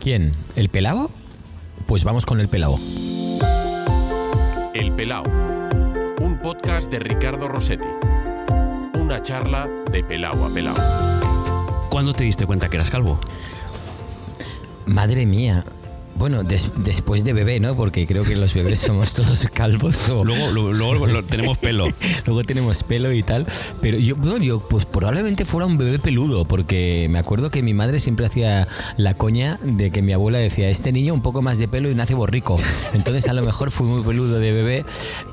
¿Quién? ¿El pelao? Pues vamos con el pelao. El Pelao, un podcast de Ricardo Rossetti. Una charla de pelao a pelao. ¿Cuándo te diste cuenta que eras calvo? Madre mía. Bueno, des- después de bebé, ¿no? Porque creo que los bebés somos todos calvos. o- Luego, lo- luego lo- tenemos pelo. Luego tenemos pelo y tal. Pero yo, bueno, yo, pues probablemente fuera un bebé peludo, porque me acuerdo que mi madre siempre hacía la coña de que mi abuela decía, este niño un poco más de pelo y nace borrico. Entonces a lo mejor fui muy peludo de bebé,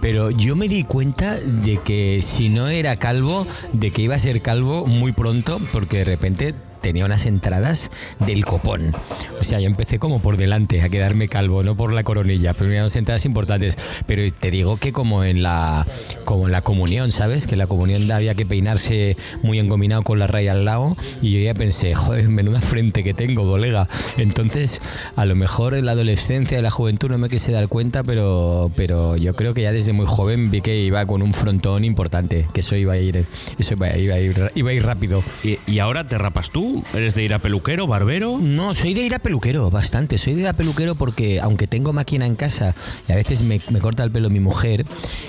pero yo me di cuenta de que si no era calvo, de que iba a ser calvo muy pronto, porque de repente tenía unas entradas del copón. O sea, yo empecé como por delante a quedarme calvo, no por la coronilla, pero unas entradas importantes. Pero te digo que como en la como la comunión, ¿sabes? Que en la comunión había que peinarse muy engominado con la raya al lado y yo ya pensé, joder, menuda frente que tengo, colega. Entonces, a lo mejor en la adolescencia, en la juventud no me quise dar cuenta, pero pero yo creo que ya desde muy joven vi que iba con un frontón importante, que eso iba a ir eso iba, a rápido. ¿Y, y ahora te rapas tú? ¿Eres de ir a peluquero, barbero? No, soy de ir a peluquero, bastante. Soy de ir a peluquero porque, aunque tengo máquina en casa y a veces me, me corta el pelo mi mujer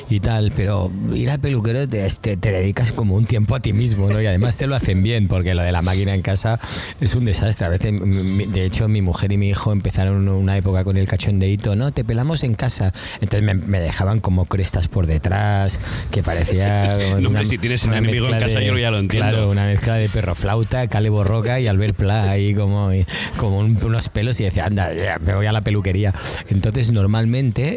y tal, pero ir al peluquero te, te- te dedicas como un tiempo a ti mismo, ¿no? Y además te lo hacen bien, porque lo de la máquina en casa es un desastre. A veces, de hecho, mi mujer y mi hijo empezaron una época con el cachondeíto, ¿no? Te pelamos en casa. Entonces me, me dejaban como crestas por detrás, que parecía. No, hombre, si tienes un enemigo en casa, yo ya lo entiendo. Claro, una mezcla de perro flauta, Cale Borroca y Albert Pla ahí como, como un- unos pelos y decía, anda, ya, me voy a la peluquería. Entonces normalmente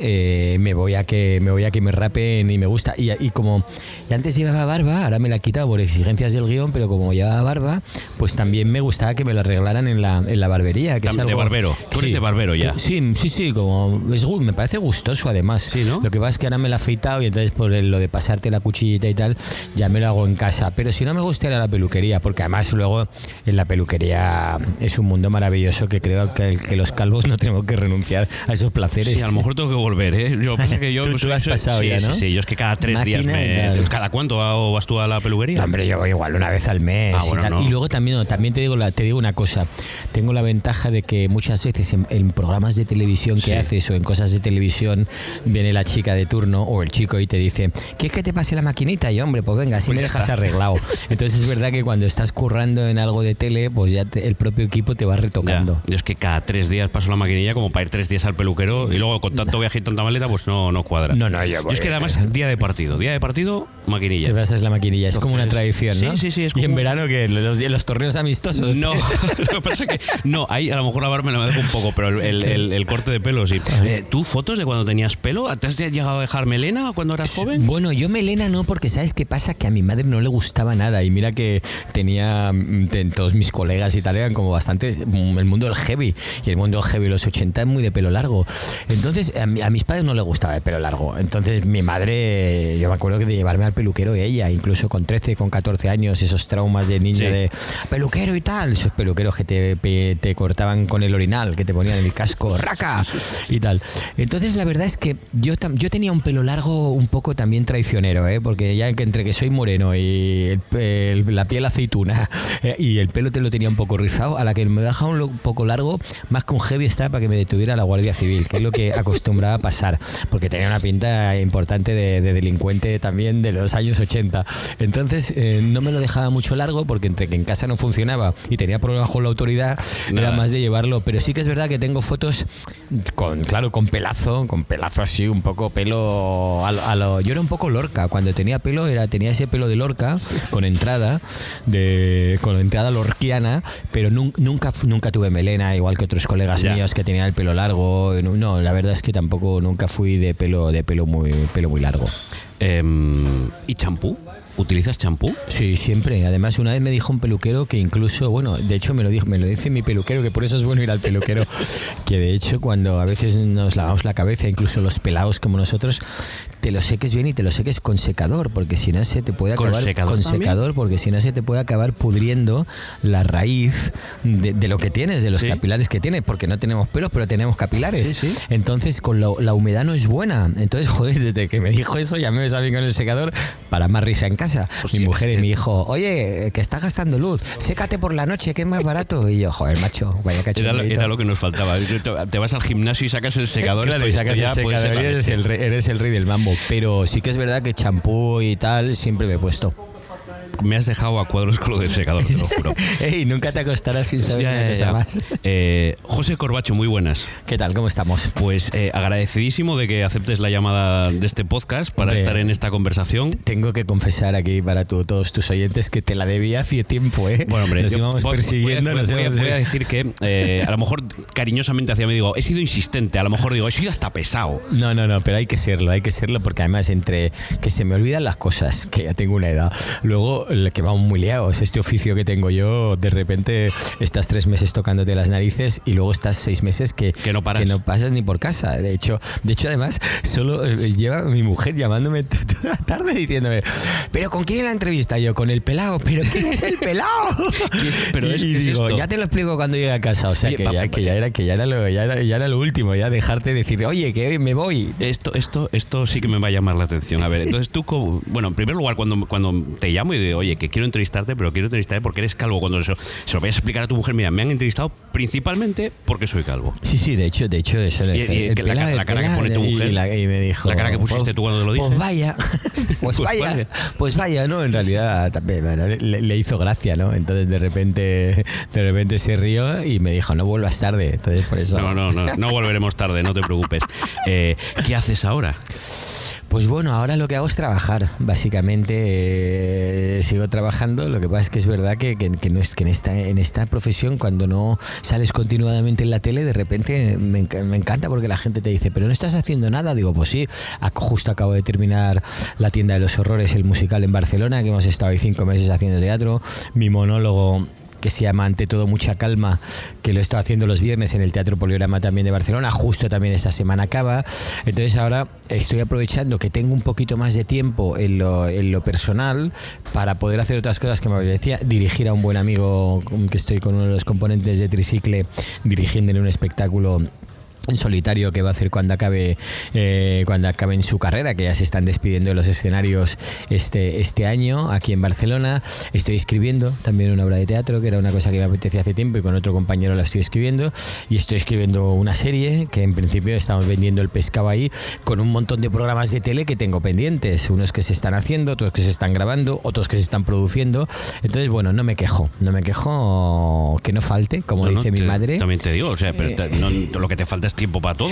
eh, me voy a que me voy a que me rapen y me gusta. Y, y como y antes llevaba barba, ahora me la he quitado por exigencias del guion, pero como llevaba barba, pues también me gustaba que me la arreglaran en la, en la barbería. Que es de barbero. Tú eres de barbero ya. Sí, sí, sí, como es, me parece gustoso además. Sí, ¿no? Lo que pasa es que ahora me la he afeitado y entonces por lo de pasarte la cuchillita y tal, ya me lo hago en casa. Pero si no me gusta ir a la peluquería, porque además luego en la peluquería es un mundo maravilloso que creo que, que los calvos no tenemos que renunciar a esos placeres. Sí, a lo mejor tengo que volver, ¿eh? Yo, pasa que yo Tú- tú has pasado sí, ya, ¿no? Sí, sí, yo es que cada tres días Máquina me... ¿Cada cuánto va- vas tú a la peluquería? No, hombre, yo voy igual una vez al mes. Ah, bueno, y, tal. no. Y luego también, no, también te digo, la- te digo una cosa. Tengo la ventaja de que muchas veces en, en programas de televisión que Sí. haces o en cosas de televisión viene la chica de turno o el chico y te dice, ¿quieres que te pase la maquinita? Y hombre, pues venga, así Pues me dejas está. arreglado. Entonces es verdad que cuando estás currando en algo de tele, pues ya te- el propio equipo te va Ya. retocando. Yo es que cada tres días paso la maquinilla como para ir tres días al peluquero y luego con tanto viaje y tanta maleta pues no, no cuadra. No, no, yo voy- es que además día de partido, día de partido, maquinilla. Te pasas la maquinilla, es como una tradición, ¿no? sí, sí, sí, es Y en verano que los, los torneos amistosos. No, lo que pasa es que no, ahí a lo mejor la barba me la dejo un poco, pero el, el- el- el corte de pelo sí. Eh, ¿Tú fotos de cuando tenías pelo? ¿Te has llegado a dejar melena cuando eras joven? Bueno, yo melena no, porque ¿sabes qué pasa? Que a mi madre no le gustaba nada. Y mira que tenía mm, te- todos mis colegas y tal, eran como bastante. mm, El mundo del heavy. Y el mundo del heavy, los 80 es muy de pelo largo. Entonces, a, mi- a mis padres no les gustaba el pelo largo. Entonces, mi madre, yo me acuerdo que de llevarme al peluquero ella, incluso con 13, con 14 años, esos traumas de niño Sí. de peluquero y tal, esos peluqueros que te, te cortaban con el orinal, que te ponían el casco, raca y tal. Entonces, la verdad es que yo, yo tenía un pelo largo un poco también traicionero, ¿eh? porque ya que entre que soy moreno y el el- la piel aceituna eh, y el pelo te lo tenía un poco rizado, a la que me dejaba un poco largo, más que un heavy está para que me detuviera la Guardia Civil, que es lo que acostumbraba a pasar, porque tenía una pinta importante de, de delincuente también de los años 80. Entonces, eh, no me lo dejaba mucho largo, porque entre que en casa no funcionaba y tenía problemas con la autoridad, era Nada. más de llevarlo. Pero sí que es verdad que tengo fotos con, claro, con pelazo, con pelazo así, un poco pelo a, lo- a lo- Yo era un poco lorca. Cuando tenía pelo, era, tenía ese pelo de lorca, con entrada, de, con entrada pero nun- nunca, nunca tuve melena, igual que otros colegas Ya. míos que tenían el pelo largo. No, no, la verdad es que tampoco nunca fui de pelo, de pelo muy, pelo muy largo. Em, ¿Y champú? ¿Utilizas champú? Sí, siempre. Además, una vez me dijo un peluquero que incluso, bueno, de hecho me lo dijo, me lo dice mi peluquero, que por eso es bueno ir al peluquero, que de hecho cuando a veces nos lavamos la cabeza, incluso los pelados como nosotros, te lo seques bien y te lo seques con secador, porque si no se te puede ¿Con acabar secador con secador, porque si no se te puede acabar pudriendo la raíz de, de lo que tienes, de los Sí. capilares que tienes, porque no tenemos pelos, pero tenemos capilares. Sí, sí. Entonces, con la, la humedad no es buena. Entonces, joder, desde que me dijo eso, ya me salí con el secador para más risa en casa. Hostia, mi mujer y mi hijo, oye, que está gastando luz, sécate por la noche, que es más barato. Y yo, joder, macho, vaya Era, cachondeito. era lo que nos faltaba. Te- vas al gimnasio y sacas el secador Claro, y sacas ya el secador y eres el, rey, eres el rey del mambo. Pero sí que es verdad que champú y tal siempre me he puesto. Me has dejado a cuadros con lo del secador, te lo juro. Ey, nunca te acostarás sin saber Ya, una ya, cosa ya. más. Eh, José Corbacho, muy buenas. ¿Qué tal? ¿Cómo estamos? Pues eh, agradecidísimo de que aceptes la llamada de este podcast para Hombre. estar en esta conversación. Tengo que confesar aquí para tu- todos tus oyentes que te la debía hace tiempo, ¿eh? Bueno, hombre, nos íbamos voy- persiguiendo. voy, a- nos voy a- íbamos- voy a decir que eh, a lo mejor cariñosamente hacia mí digo, he sido insistente, a lo mejor digo, he sido hasta pesado. No, no, no, pero hay que serlo, hay que serlo porque además entre que se me olvidan las cosas, que ya tengo una edad, luego que vamos muy liados, este oficio que tengo yo, de repente estás tres meses tocándote las narices y luego estás seis meses que, Que no paras. pasas ni por casa. De hecho, de hecho además solo eh, lleva mi mujer llamándome toda la tarde diciéndome, pero ¿con quién es la entrevista? Yo, con el pelado, pero ¿quién es el pelado? Pero es- y ¿qué es digo, ya te lo explico cuando llegue a casa, o sea Oye, que, ya, que ya era que ya era lo, ya era, ya era lo último, ya dejarte decir, oye, que me voy. Esto, esto, esto sí que me va a llamar la atención. A ver, entonces tú, como- bueno, en primer lugar, cuando, cuando te llamo y oye, que quiero entrevistarte, pero quiero entrevistarte porque eres calvo, cuando se, se lo vayas a explicar a tu mujer, mira, me han entrevistado principalmente porque soy calvo. Sí, sí, de hecho, de hecho, eso Y- y el que la cara- la que pone tu y mujer, la- y me dijo, la cara que pusiste pues- tú cuando lo Pues dices. vaya, pues, Pues vaya, vaya. pues vaya, ¿no? En realidad también le hizo gracia, ¿no? Entonces de repente, de repente se rió y me dijo, no vuelvas tarde. Entonces por eso. No, no, no, no volveremos tarde, no te preocupes. Eh, ¿Qué haces ahora? Pues bueno, ahora lo que hago es trabajar. Básicamente eh, sigo trabajando. Lo que pasa es que es verdad que, no es, que en, esta, en esta profesión, cuando no sales continuadamente en la tele, de repente me, me encanta porque la gente te dice, pero no estás haciendo nada. Digo, pues sí, justo acabo de terminar La tienda de los horrores, el musical en Barcelona, que hemos estado ahí cinco meses haciendo teatro. Mi monólogo que se llama Ante todo mucha calma, que lo he estado haciendo los viernes en el Teatro Poligrama también de Barcelona, justo también esta semana acaba. Entonces ahora estoy aprovechando que tengo un poquito más de tiempo en lo, en lo personal para poder hacer otras cosas que me apetecía, dirigir a un buen amigo que estoy con uno de los componentes de Tricicle, dirigiéndole un espectáculo en solitario que va a hacer cuando acabe eh, cuando acabe en su carrera que ya se están despidiendo de los escenarios este este año aquí en Barcelona. Estoy escribiendo también una obra de teatro que era una cosa que me apetecía hace tiempo y con otro compañero la estoy escribiendo. Y estoy escribiendo una serie que en principio estamos vendiendo el pescado ahí con un montón de programas de tele que tengo pendientes. Unos que se están haciendo otros que se están grabando otros que se están produciendo. Entonces bueno no me quejo no me quejo que no falte como No, no, dice mi te- madre. También te digo, o sea, pero te- no- lo que te falta tiempo para todo.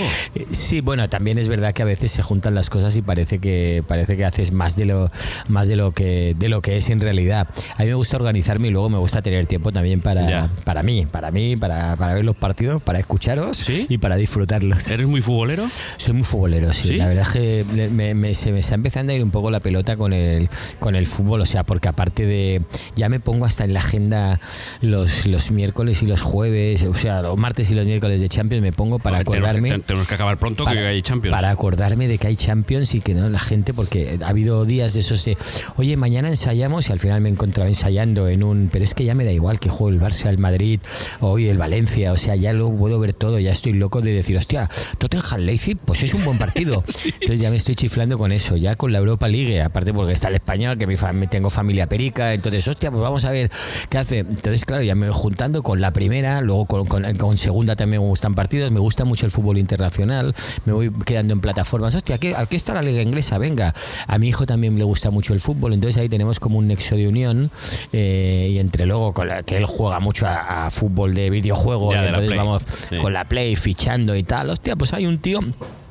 Sí, bueno, también es verdad que a veces se juntan las cosas y parece que parece que haces más de lo más de lo que de lo que es en realidad. A mí me gusta organizarme y luego me gusta tener tiempo también para Ya. para mí, para mí, para, para ver los partidos, para escucharos ¿Sí? y para disfrutarlos. ¿Eres muy futbolero? Soy muy futbolero, sí. ¿Sí? La verdad es que me, me- se me está empezando a ir un poco la pelota con el, con el fútbol, o sea, porque aparte de. Ya me pongo hasta en la agenda los, los miércoles y los jueves, o sea, los martes y los miércoles de Champions, me pongo para Tenemos que- acordarme. te- tenemos que acabar pronto que hay Champions. Para acordarme de que hay Champions y que no la gente, porque ha habido días de esos de, oye, mañana ensayamos y al final me he encontrado ensayando en un, pero es que ya me da igual que juegue el Barça, el Madrid, hoy el Valencia, o sea, ya lo puedo ver todo, ya estoy loco de decir, hostia, Tottenham Leipzig, pues es un buen partido. Entonces ya me estoy chiflando con eso, ya con la Europa League, aparte porque está el español, que mi fam- tengo familia perica, entonces, hostia, pues vamos a ver qué hace. Entonces, claro, ya me voy juntando con la primera, luego con, con- con segunda también me gustan partidos, me gusta mucho el fútbol internacional, me voy quedando en plataformas, hostia, aquí, aquí está la liga inglesa, venga. A mi hijo también le gusta mucho el fútbol, entonces ahí tenemos como un nexo de unión eh, y entre luego con la, que él juega mucho a, a fútbol de videojuego, Ya, y de la entonces vamos Sí. con la Play fichando y tal, hostia, pues hay un tío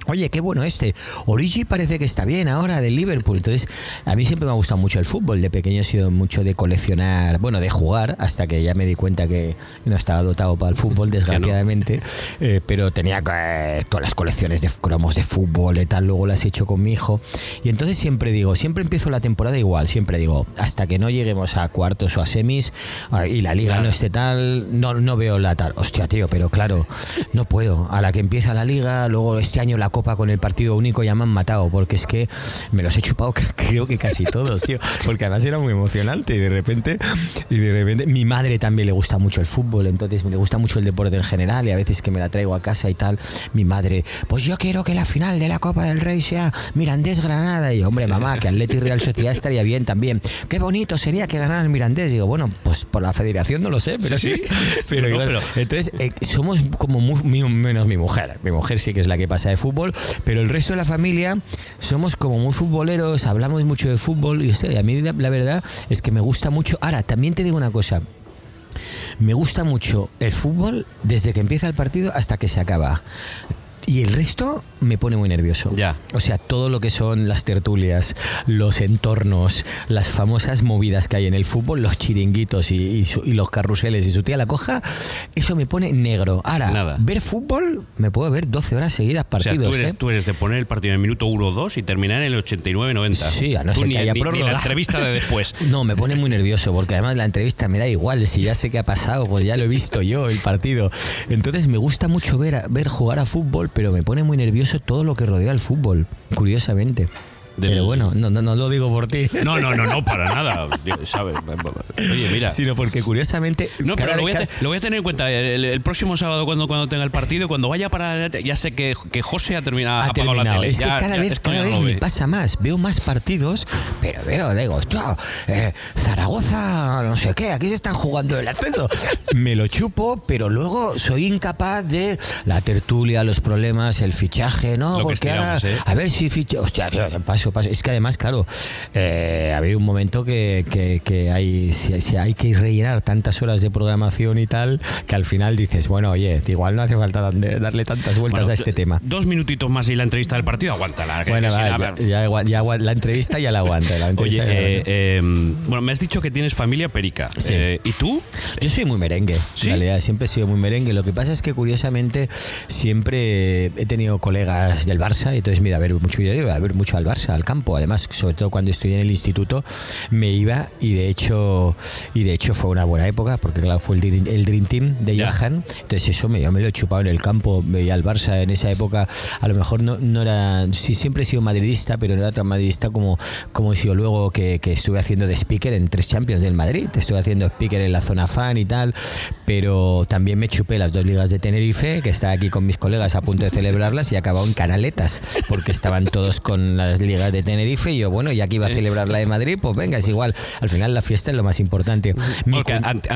Oye, qué bueno este. Origi parece que está bien ahora del Liverpool. Entonces, a mí siempre me ha gustado mucho el fútbol. De pequeño he sido mucho de coleccionar, bueno, de jugar, hasta que ya me di cuenta que no estaba dotado para el fútbol, desgraciadamente. Eh, pero tenía eh, todas las colecciones de cromos de fútbol y tal, luego las he hecho con mi hijo. Y entonces siempre digo, siempre empiezo la temporada igual, siempre digo, hasta que no lleguemos a cuartos o a semis ah, y la liga no esté tal, no, no veo la tal. Hostia, tío, pero claro, no puedo. A la que empieza la liga, luego este año la Copa con el partido único ya me han matado, porque es que me los he chupado creo que casi todos, tío. Porque además era muy emocionante y de repente, y de repente, mi madre también le gusta mucho el fútbol, entonces me le gusta mucho el deporte en general y a veces que me la traigo a casa y tal, mi madre, pues yo quiero que la final de la Copa del Rey sea Mirandés Granada. Y yo, hombre, mamá, que Atleti Real Sociedad estaría bien también. Qué bonito sería que ganara el Mirandés. Digo, bueno, pues por la federación no lo sé, pero sí. Pero, No, claro, pero- entonces, eh, somos como muy- menos mi mujer. Mi mujer sí que es la que pasa de fútbol, pero el resto de la familia somos como muy futboleros, hablamos mucho de fútbol y hostia, a mí la verdad es que me gusta mucho. Ahora, también te digo una cosa. Me gusta mucho el fútbol desde que empieza el partido hasta que se acaba. Y el resto me pone muy nervioso. Ya. O sea, todo lo que son las tertulias, los entornos, las famosas movidas que hay en el fútbol, los chiringuitos y, y su- y los carruseles y su tía la coja, eso me pone negro. Ahora, Nada. ver fútbol, me puedo ver 12 horas seguidas O sea, partidos. tú eres, ¿eh? tú eres de poner el partido en el minuto 1 o 2 y terminar en el 89-90. Sí, a no ser que haya ni- ni la entrevista de después. No, me pone muy nervioso porque además la entrevista me da igual. Si ya sé qué ha pasado, pues ya lo he visto yo el partido. Entonces me gusta mucho ver, ver jugar a fútbol, pero me pone muy nervioso todo lo que rodea al fútbol, curiosamente. Del- Pero bueno, no, no, no lo digo por ti. No, no, no, no, para nada. ¿sabes? Oye, mira. Sino porque curiosamente. No, pero lo voy, a vez- te- lo voy a tener en cuenta el, el próximo sábado cuando, cuando tenga el partido, cuando vaya para ya sé que, que José ha terminado ha ha apagado la terminado. tele. Es que Ya- cada ya vez, cada vez me pasa más. Veo más partidos, pero veo, digo, hostia, eh, Zaragoza, no sé qué, aquí se están jugando el ascenso. Me lo chupo, pero luego soy incapaz de la tertulia, los problemas, el fichaje, ¿no? Lo Porque ahora, ¿eh? a ver si ficha. Hostia, tío, paso, paso. Es que además, claro, eh, ha habido un momento que, que- que hay, si, si hay que rellenar tantas horas de programación y tal, que al final dices, bueno, oye, igual no hace falta darle tantas vueltas Bueno, a este tema. Dos minutitos más y la entrevista del partido, aguántala. que- Bueno, si va, ya, la entrevista ya la aguanta. La Oye, entrevista eh, eh, bueno, me has dicho que tienes familia perica. Sí. Eh, ¿Y tú? Yo soy muy merengue, ¿Sí? en realidad, siempre he sido muy merengue. Lo que pasa es que curiosamente siempre he tenido colegas del Barça y entonces me iba a ver mucho, yo a ver mucho al Barça, al campo. Además, sobre todo cuando estudié en el instituto, me iba y de hecho y de hecho fue una buena época porque claro, fue el, Dream- el Dream Team de Ya. Johan. Entonces eso me, yo me lo he chupado en el campo, veía al Barça en esa época. A lo mejor no, no era, sí, siempre he sido madridista, pero no era tan madridista como, como he sido luego que, que estuve haciendo de speaker en tres Champions del Madrid. Estuve haciendo speaker en la zona fan y tal, pero también me chupé las dos ligas de Tenerife, que estaba aquí con mis colegas a punto de celebrarlas y acabado en canaletas, porque estaban todos con las ligas de Tenerife y yo, bueno, ya que iba a celebrar la de Madrid, pues venga, es igual. Al final la fiesta es lo más importante. Porque anti-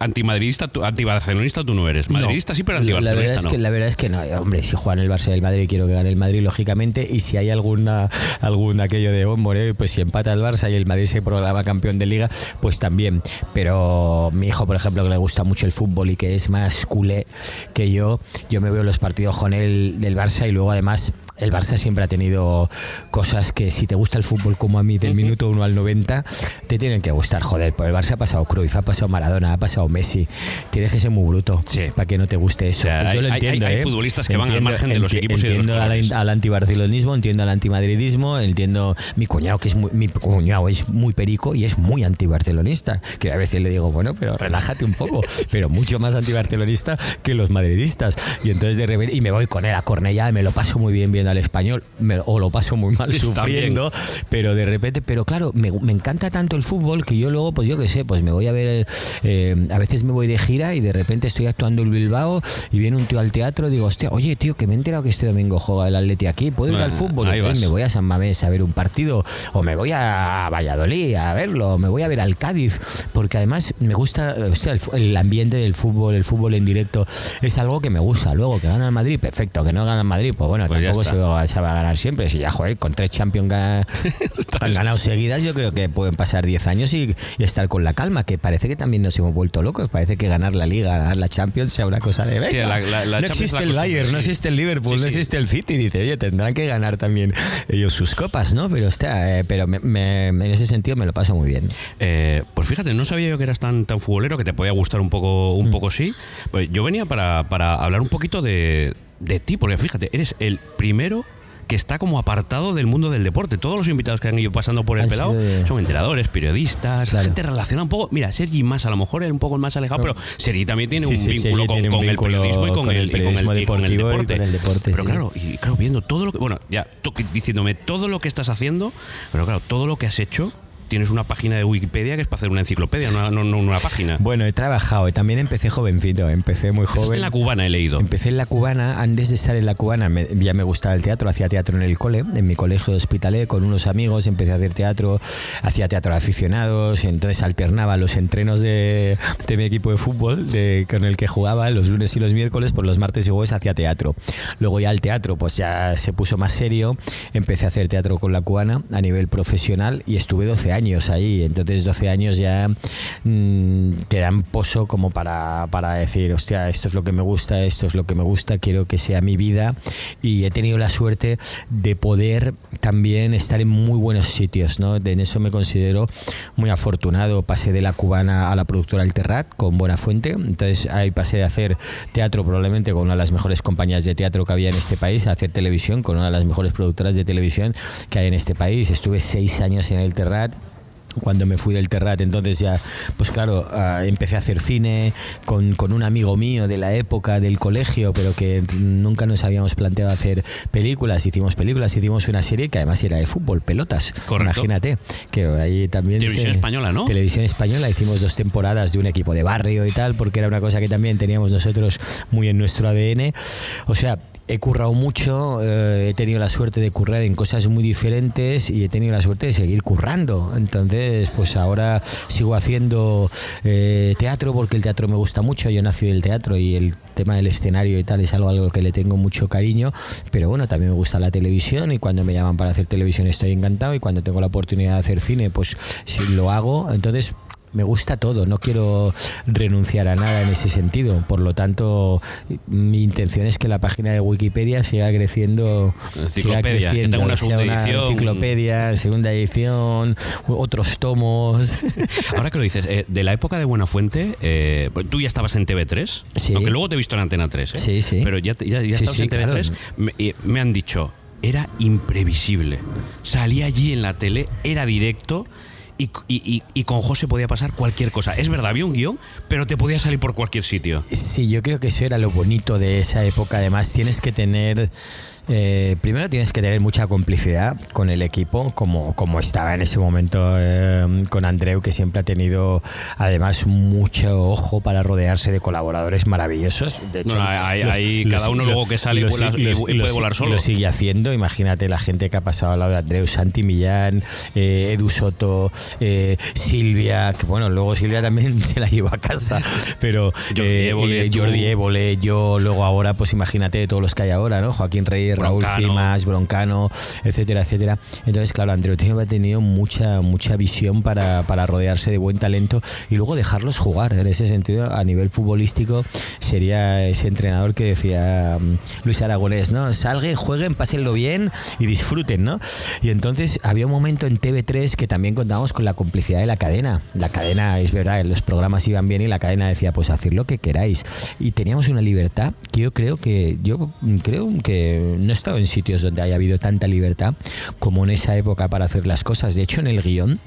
antimadridista, tú- antibarcelonista tú no eres. Madridista sí, pero la verdad, antibarcelonista es no. que, la verdad es que no, hombre, si juegan el Barça y el Madrid, quiero que gane el Madrid, lógicamente, y si hay alguna, algún aquello de hombre, pues si empata el Barça y el Madrid se programa campeón de liga, pues también. Pero mi hijo, por ejemplo, que le gusta mucho el fútbol y que es más culé que yo, yo me veo los partidos con él del Barça y luego además el Barça siempre ha tenido cosas que si te gusta el fútbol como a mí del minuto 1 al 90 te tienen que gustar, joder, pues el Barça ha pasado Cruyff, ha pasado Maradona, ha pasado Messi, tienes que ser muy bruto Sí. para que no te guste eso. O sea, Yo lo hay- hay- entiendo, hay ¿eh? futbolistas que van al margen de los equipos y de los Entiendo al, al antibarcelonismo, entiendo al antimadridismo, entiendo mi cuñado que es muy, mi cuñado es muy perico y es muy antibarcelonista, que a veces le digo, bueno, pero relájate un poco, pero mucho más antibarcelonista que los madridistas. Y entonces de repente, y me voy con él a Cornellá, y me lo paso muy bien al español, me- o lo paso muy mal sufriendo, pero de repente, pero claro, me, me encanta tanto el fútbol que yo luego, pues yo qué sé, pues me voy a ver, eh, a veces me voy de gira y de repente estoy actuando en Bilbao y viene un tío al teatro, digo, hostia, oye tío, que me he enterado que este domingo juega el Atleti aquí, ¿puedo ir al fútbol? Entonces me voy a San Mamés a ver un partido, o me voy a Valladolid a verlo, o me voy a ver al Cádiz, porque además me gusta, hostia, el, el ambiente del fútbol, el fútbol en directo, es algo que me gusta. Luego que gana el Madrid, perfecto, que no gana el Madrid, pues bueno, Pues tampoco se se va a ganar siempre. Si ya, joder, con tres Champions han ganado seguidas, yo creo que pueden pasar 10 años y, y estar con la calma, que parece que también nos hemos vuelto locos. Parece que ganar la Liga, ganar la Champions sea una cosa de venga. Sí, la- la- la no existe el Bayern, no existe el Liverpool, no existe el City. Dice, oye, tendrán que ganar también ellos sus copas, ¿no? Pero, hostia, eh, pero me- me- en ese sentido me lo paso muy bien. Eh, pues fíjate, no sabía yo que eras tan, tan futbolero que te podía gustar un poco, Mm. un poco sí. Pues yo venía para, para hablar un poquito de, de ti, porque fíjate, eres el primero que está como apartado del mundo del deporte. Todos los invitados que han ido pasando por el Han pelado sido son entrenadores, periodistas, Claro. gente relacionada un poco. Mira, Sergi más, a lo mejor es un poco el más alejado, pero Sergi también tiene Sí, un sí, vínculo con, el periodismo y con, el, deporte. Pero sí. claro, y claro, viendo todo lo que. Bueno, ya tú diciéndome todo lo que estás haciendo, pero claro, todo lo que has hecho. Tienes una página de Wikipedia que es para hacer una enciclopedia, no, no- no una página. Bueno, he trabajado, también empecé jovencito, empecé muy joven. en la cubana, he leído. Empecé en la cubana, antes de estar en la cubana me- ya me gustaba el teatro, hacía teatro en el cole, en mi colegio de hospitalé con unos amigos, empecé a hacer teatro, hacía teatro de aficionados, entonces alternaba los entrenos de, de mi equipo de fútbol de, con el que jugaba los lunes y los miércoles, por los martes y jueves hacía teatro. Luego ya el teatro pues ya se puso más serio, empecé a hacer teatro con la cubana a nivel profesional y estuve 12 años ahí, entonces 12 años ya mm, te dan pozo como para, para decir, hostia, esto es lo que me gusta, esto es lo que me gusta, quiero que sea mi vida y he tenido la suerte de poder también estar en muy buenos sitios, ¿no? En eso me considero muy afortunado, pasé de la cubana a la productora El Terrat con Buena Fuente, entonces ahí pasé de hacer teatro probablemente con una de las mejores compañías de teatro que había en este país, a hacer televisión con una de las mejores productoras de televisión que hay en este país, estuve seis años en El Terrat cuando me fui del Terrat, entonces ya, pues claro, ah, empecé a hacer cine con, con un amigo mío de la época del colegio, pero que nunca nos habíamos planteado hacer películas. Hicimos películas, hicimos una serie que además era de fútbol, pelotas. Correcto. Imagínate, que ahí también... Televisión española, ¿no? Televisión española, hicimos dos temporadas de un equipo de barrio y tal, porque era una cosa que también teníamos nosotros muy en nuestro ADN. O sea, he currado mucho, eh, he tenido la suerte de currar en cosas muy diferentes y he tenido la suerte de seguir currando. Entonces, pues ahora sigo haciendo eh, teatro porque el teatro me gusta mucho. Yo nací del teatro y el tema del escenario y tal es algo a lo que le tengo mucho cariño. Pero bueno, también me gusta la televisión y cuando me llaman para hacer televisión estoy encantado y cuando tengo la oportunidad de hacer cine, pues sí lo hago. Entonces, me gusta todo, no quiero renunciar a nada en ese sentido. Por lo tanto, mi intención es que la página de Wikipedia siga creciendo. siga que sea segunda edición. Enciclopedia, segunda edición, otros tomos. Ahora que lo dices, eh, de la época de Buenafuente, eh, tú ya estabas en TV3, Sí. aunque luego te he visto en Antena 3, ¿eh? Sí, sí. Pero ya, estabas en TV3, claro. me, me han dicho, era imprevisible. Salía allí en la tele, era directo. Y, y- y- con José podía pasar cualquier cosa. Es verdad, había un guion, pero te podía salir por cualquier sitio. Sí, yo creo que eso era lo bonito de esa época. Además, tienes que tener. Eh, primero tienes que tener mucha complicidad con el equipo, como, como estaba en ese momento eh, con Andreu, que siempre ha tenido además mucho ojo para rodearse de colaboradores maravillosos. De hecho, No, ahí cada uno luego que sale lo vuela- y- y puede volar solo. Lo sigue haciendo. Imagínate la gente que ha pasado al lado de Andreu, Santi Millán, eh, Edu Soto, eh, Silvia, que bueno, luego Silvia también se la llevó a casa, pero Jordi Évole, tú. Jordi Évole, yo, luego ahora, pues imagínate todos los que hay ahora, ¿no? Joaquín Reyes, Raúl Broncano. Cimas, Broncano, etcétera, etcétera. Entonces, claro, Andreu Teo ha tenido mucha, mucha visión para, para rodearse de buen talento y luego dejarlos jugar. En ese sentido, a nivel futbolístico, sería ese entrenador que decía mm, Luis Aragonés, ¿no? Salguen, jueguen, pásenlo bien y disfruten, ¿no? Y entonces había un momento en TV3 que también contábamos con la complicidad de la cadena. La cadena, es verdad, los programas iban bien y la cadena decía, pues haced lo que queráis. Y teníamos una libertad que yo creo que, yo creo que no he estado en sitios donde haya habido tanta libertad como en esa época para hacer las cosas. De hecho, en el guion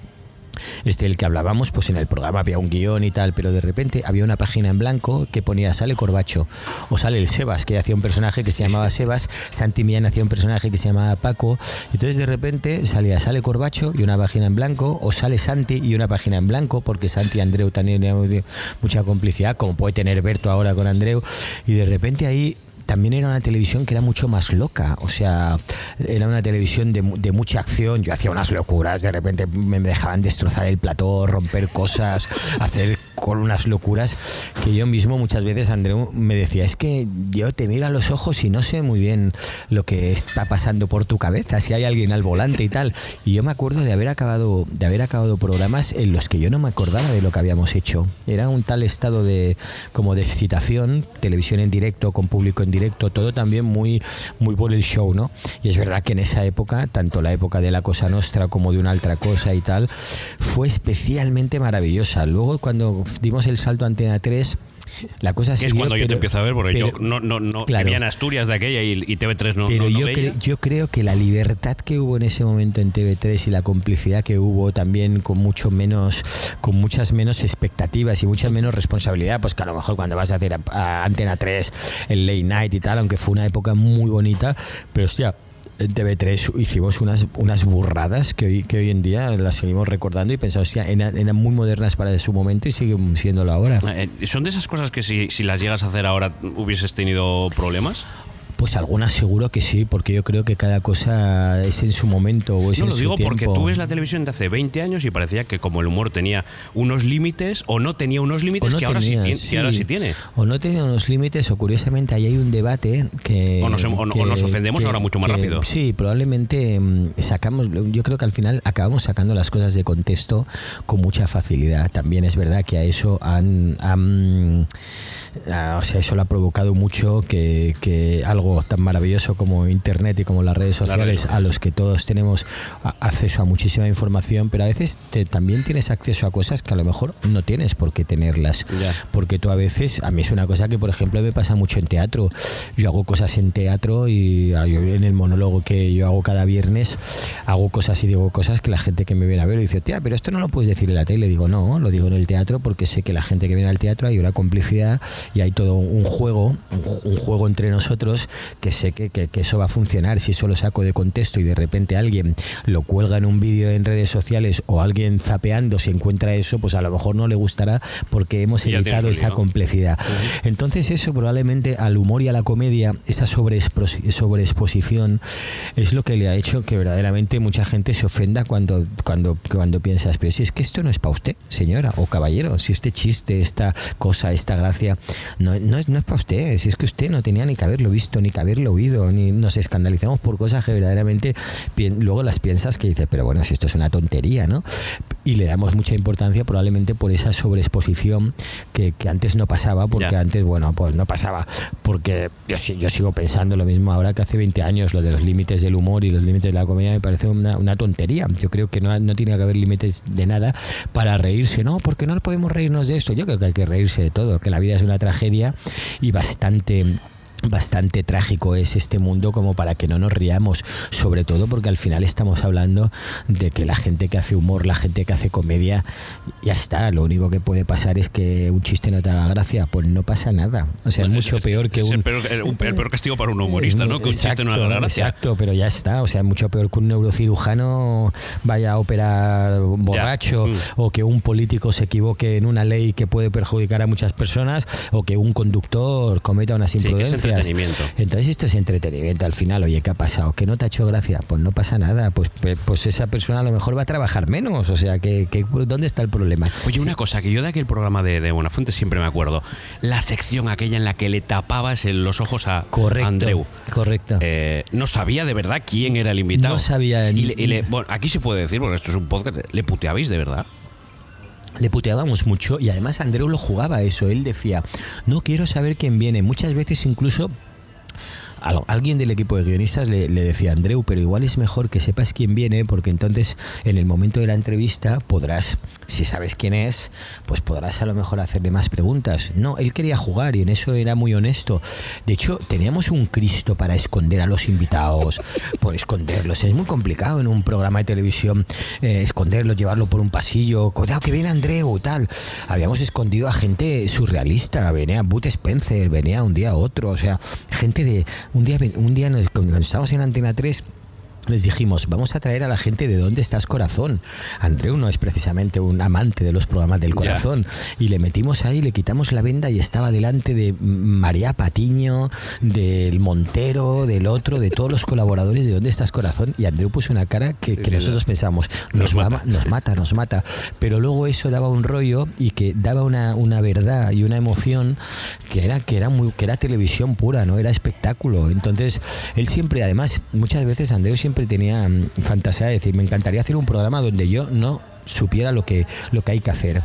este del que hablábamos, pues en el programa había un guion y tal, pero de repente había una página en blanco que ponía sale Corbacho o sale el Sebas, que hacía un personaje que se llamaba Sebas, Santi Millán hacía un personaje que se llamaba Paco, entonces de repente salía sale Corbacho y una página en blanco, o sale Santi y una página en blanco, porque Santi y Andreu también tenían mucha complicidad, como puede tener Berto ahora con Andreu, y de repente ahí también era una televisión que era mucho más loca, o sea, era una televisión de, de mucha acción, yo hacía unas locuras, de repente me dejaban destrozar el plató, romper cosas, hacer con unas locuras que yo mismo muchas veces Andreu me decía, es que yo te miro a los ojos y no sé muy bien lo que está pasando por tu cabeza, si hay alguien al volante y tal, y yo me acuerdo de haber acabado de haber acabado programas en los que yo no me acordaba de lo que habíamos hecho, era un tal estado de como de excitación, televisión en directo con público en directo, todo también muy muy por el show, ¿no? Y es verdad que en esa época, tanto la época de la Cosa Nostra como de una altra cosa y tal, fue especialmente maravillosa. Luego cuando dimos el salto Antena 3 La cosa Que es cuando yo te empiezo a ver, porque yo pero- no, no, no claro. vivía en Asturias de aquella y, y TV3 no, Pero no, no yo, veía. cre- yo creo que la libertad que hubo en ese momento en TV3 y la complicidad que hubo también con mucho menos, con muchas menos expectativas y mucha menos responsabilidad, pues que a lo mejor cuando vas a hacer a, a Antena 3 el late night y tal, aunque fue una época muy bonita, pero hostia. En TV3 hicimos unas, unas burradas que hoy, que hoy en día las seguimos recordando y pensamos, hostia, eran, eran muy modernas para su momento y siguen siéndolo ahora. Eh, ¿Son de esas cosas que si, si las llegas a hacer ahora hubieses tenido problemas? Pues algunas seguro que sí, porque yo creo que cada cosa es en su momento o es No en lo su digo porque tú ves la televisión de hace 20 años y parecía que como el humor tenía unos límites o no tenía unos límites no que, ahora sí tiene, que ahora sí tiene. O no tenía unos límites, o curiosamente ahí hay un debate que. O nos o nos ofendemos ahora mucho más rápido. Sí, probablemente mm, sacamos. Yo creo que al final acabamos sacando las cosas de contexto con mucha facilidad. También es verdad que a eso han. han- o sea, eso lo ha provocado mucho que, que algo tan maravilloso como Internet y como las redes sociales, a los que todos tenemos acceso a muchísima información, pero a veces te- también tienes acceso a cosas que a lo mejor no tienes por qué tenerlas. Ya. Porque tú a veces, a mí es una cosa que por ejemplo me pasa mucho en teatro. Yo hago cosas en teatro y ah, en el monólogo que yo hago cada viernes, hago cosas y digo cosas que la gente que me viene a ver dice, tía, pero esto no lo puedes decir en la tele. Digo, no, lo digo en el teatro porque sé que la gente que viene al teatro hay una complicidad y hay todo un juego, un, juego entre nosotros que sé que, que- que eso va a funcionar. Si eso lo saco de contexto y de repente alguien lo cuelga en un vídeo en redes sociales o alguien zapeando se encuentra eso, pues a lo mejor no le gustará porque hemos evitado esa complejidad. Entonces eso probablemente al humor y a la comedia, esa sobreexpos- sobreexposición es lo que le ha hecho que verdaderamente mucha gente se ofenda cuando, cuando, cuando piensas, pero si es que esto no es para usted, señora o caballero, si este chiste, esta cosa, esta gracia, no, no, es, no es para usted, si es que usted no tenía ni que haberlo visto, ni que haberlo oído, ni nos escandalizamos por cosas que verdaderamente luego las piensas que dices, pero bueno, si esto es una tontería, ¿no? Y le damos mucha importancia probablemente por esa sobreexposición que, que antes no pasaba, porque Ya. antes, bueno, pues no pasaba, porque yo, yo sigo pensando lo mismo ahora que hace 20 años, lo de los límites del humor y los límites de la comedia me parece una, una tontería. Yo creo que no, no tiene que haber límites de nada para reírse, no, porque no podemos reírnos de esto. Yo creo que hay que reírse de todo, que la vida es una tragedia y bastante bastante trágico es este mundo como para que no nos riamos, sobre todo porque al final estamos hablando de que la gente que hace humor, la gente que hace comedia, ya está, lo único que puede pasar es que un chiste no te haga gracia, pues no pasa nada, o sea, es mucho peor que es un... el peor, el- el peor castigo para un humorista, ¿no? Que un chiste no haga gracia. Exacto, pero ya está. O sea, mucho peor que un neurocirujano vaya a operar borracho o que un político se equivoque en una ley que puede perjudicar a muchas personas o que un conductor cometa unas Sí, Entonces esto es entretenimiento al final. Oye, ¿qué ha pasado? ¿Que no te ha hecho gracia? Pues no pasa nada. Pues, pe- pues esa persona a lo mejor va a trabajar menos. O sea, que, que- ¿dónde está el problema? Oye, una cosa, que yo de aquel programa de, de Buenafuente siempre me acuerdo. La sección aquella en la que le tapabas el- los ojos a Correcto. Andreu. Correcto. Eh, no sabía de verdad quién era el invitado. No sabía Y ni- le- y le- bueno, aquí se puede decir, porque esto es un podcast, le puteabais de verdad. Le puteábamos mucho y además Andreu lo jugaba eso. Él decía, no quiero saber quién viene. Muchas veces incluso al- alguien del equipo de guionistas le, le decía, Andreu, pero igual es mejor que sepas quién viene porque entonces en el momento de la entrevista podrás, si sabes quién es, pues podrás a lo mejor hacerle más preguntas. No, él quería jugar y en eso era muy honesto. De hecho, teníamos un Cristo para esconder a los invitados, por esconderlos. Es muy complicado en un programa de televisión eh, esconderlos, llevarlo por un pasillo. Cuidado que viene Andreu, tal. Habíamos escondido a gente surrealista. Venía Bud Spencer, venía un día otro. O sea, gente de. Un día, un día nos- cuando estábamos en Antena 3. Les dijimos, vamos a traer a la gente de dónde estás corazón. Andreu no es precisamente un amante de los programas del corazón. Y le metimos ahí, le quitamos la venda y estaba delante de María Patiño, del Montero, del otro, de todos los colaboradores de dónde estás corazón. Y Andreu puso una cara que, que nosotros pensamos, nos, Nos mata. nos mata, nos mata. Pero luego eso daba un rollo y que daba una, una verdad y una emoción que era, que era muy, que era televisión pura, no era espectáculo. Entonces, él siempre, además, muchas veces Andreu siempre tenía mm, fantasía de decir, me encantaría hacer un programa donde yo no supiera lo que, lo que hay que hacer.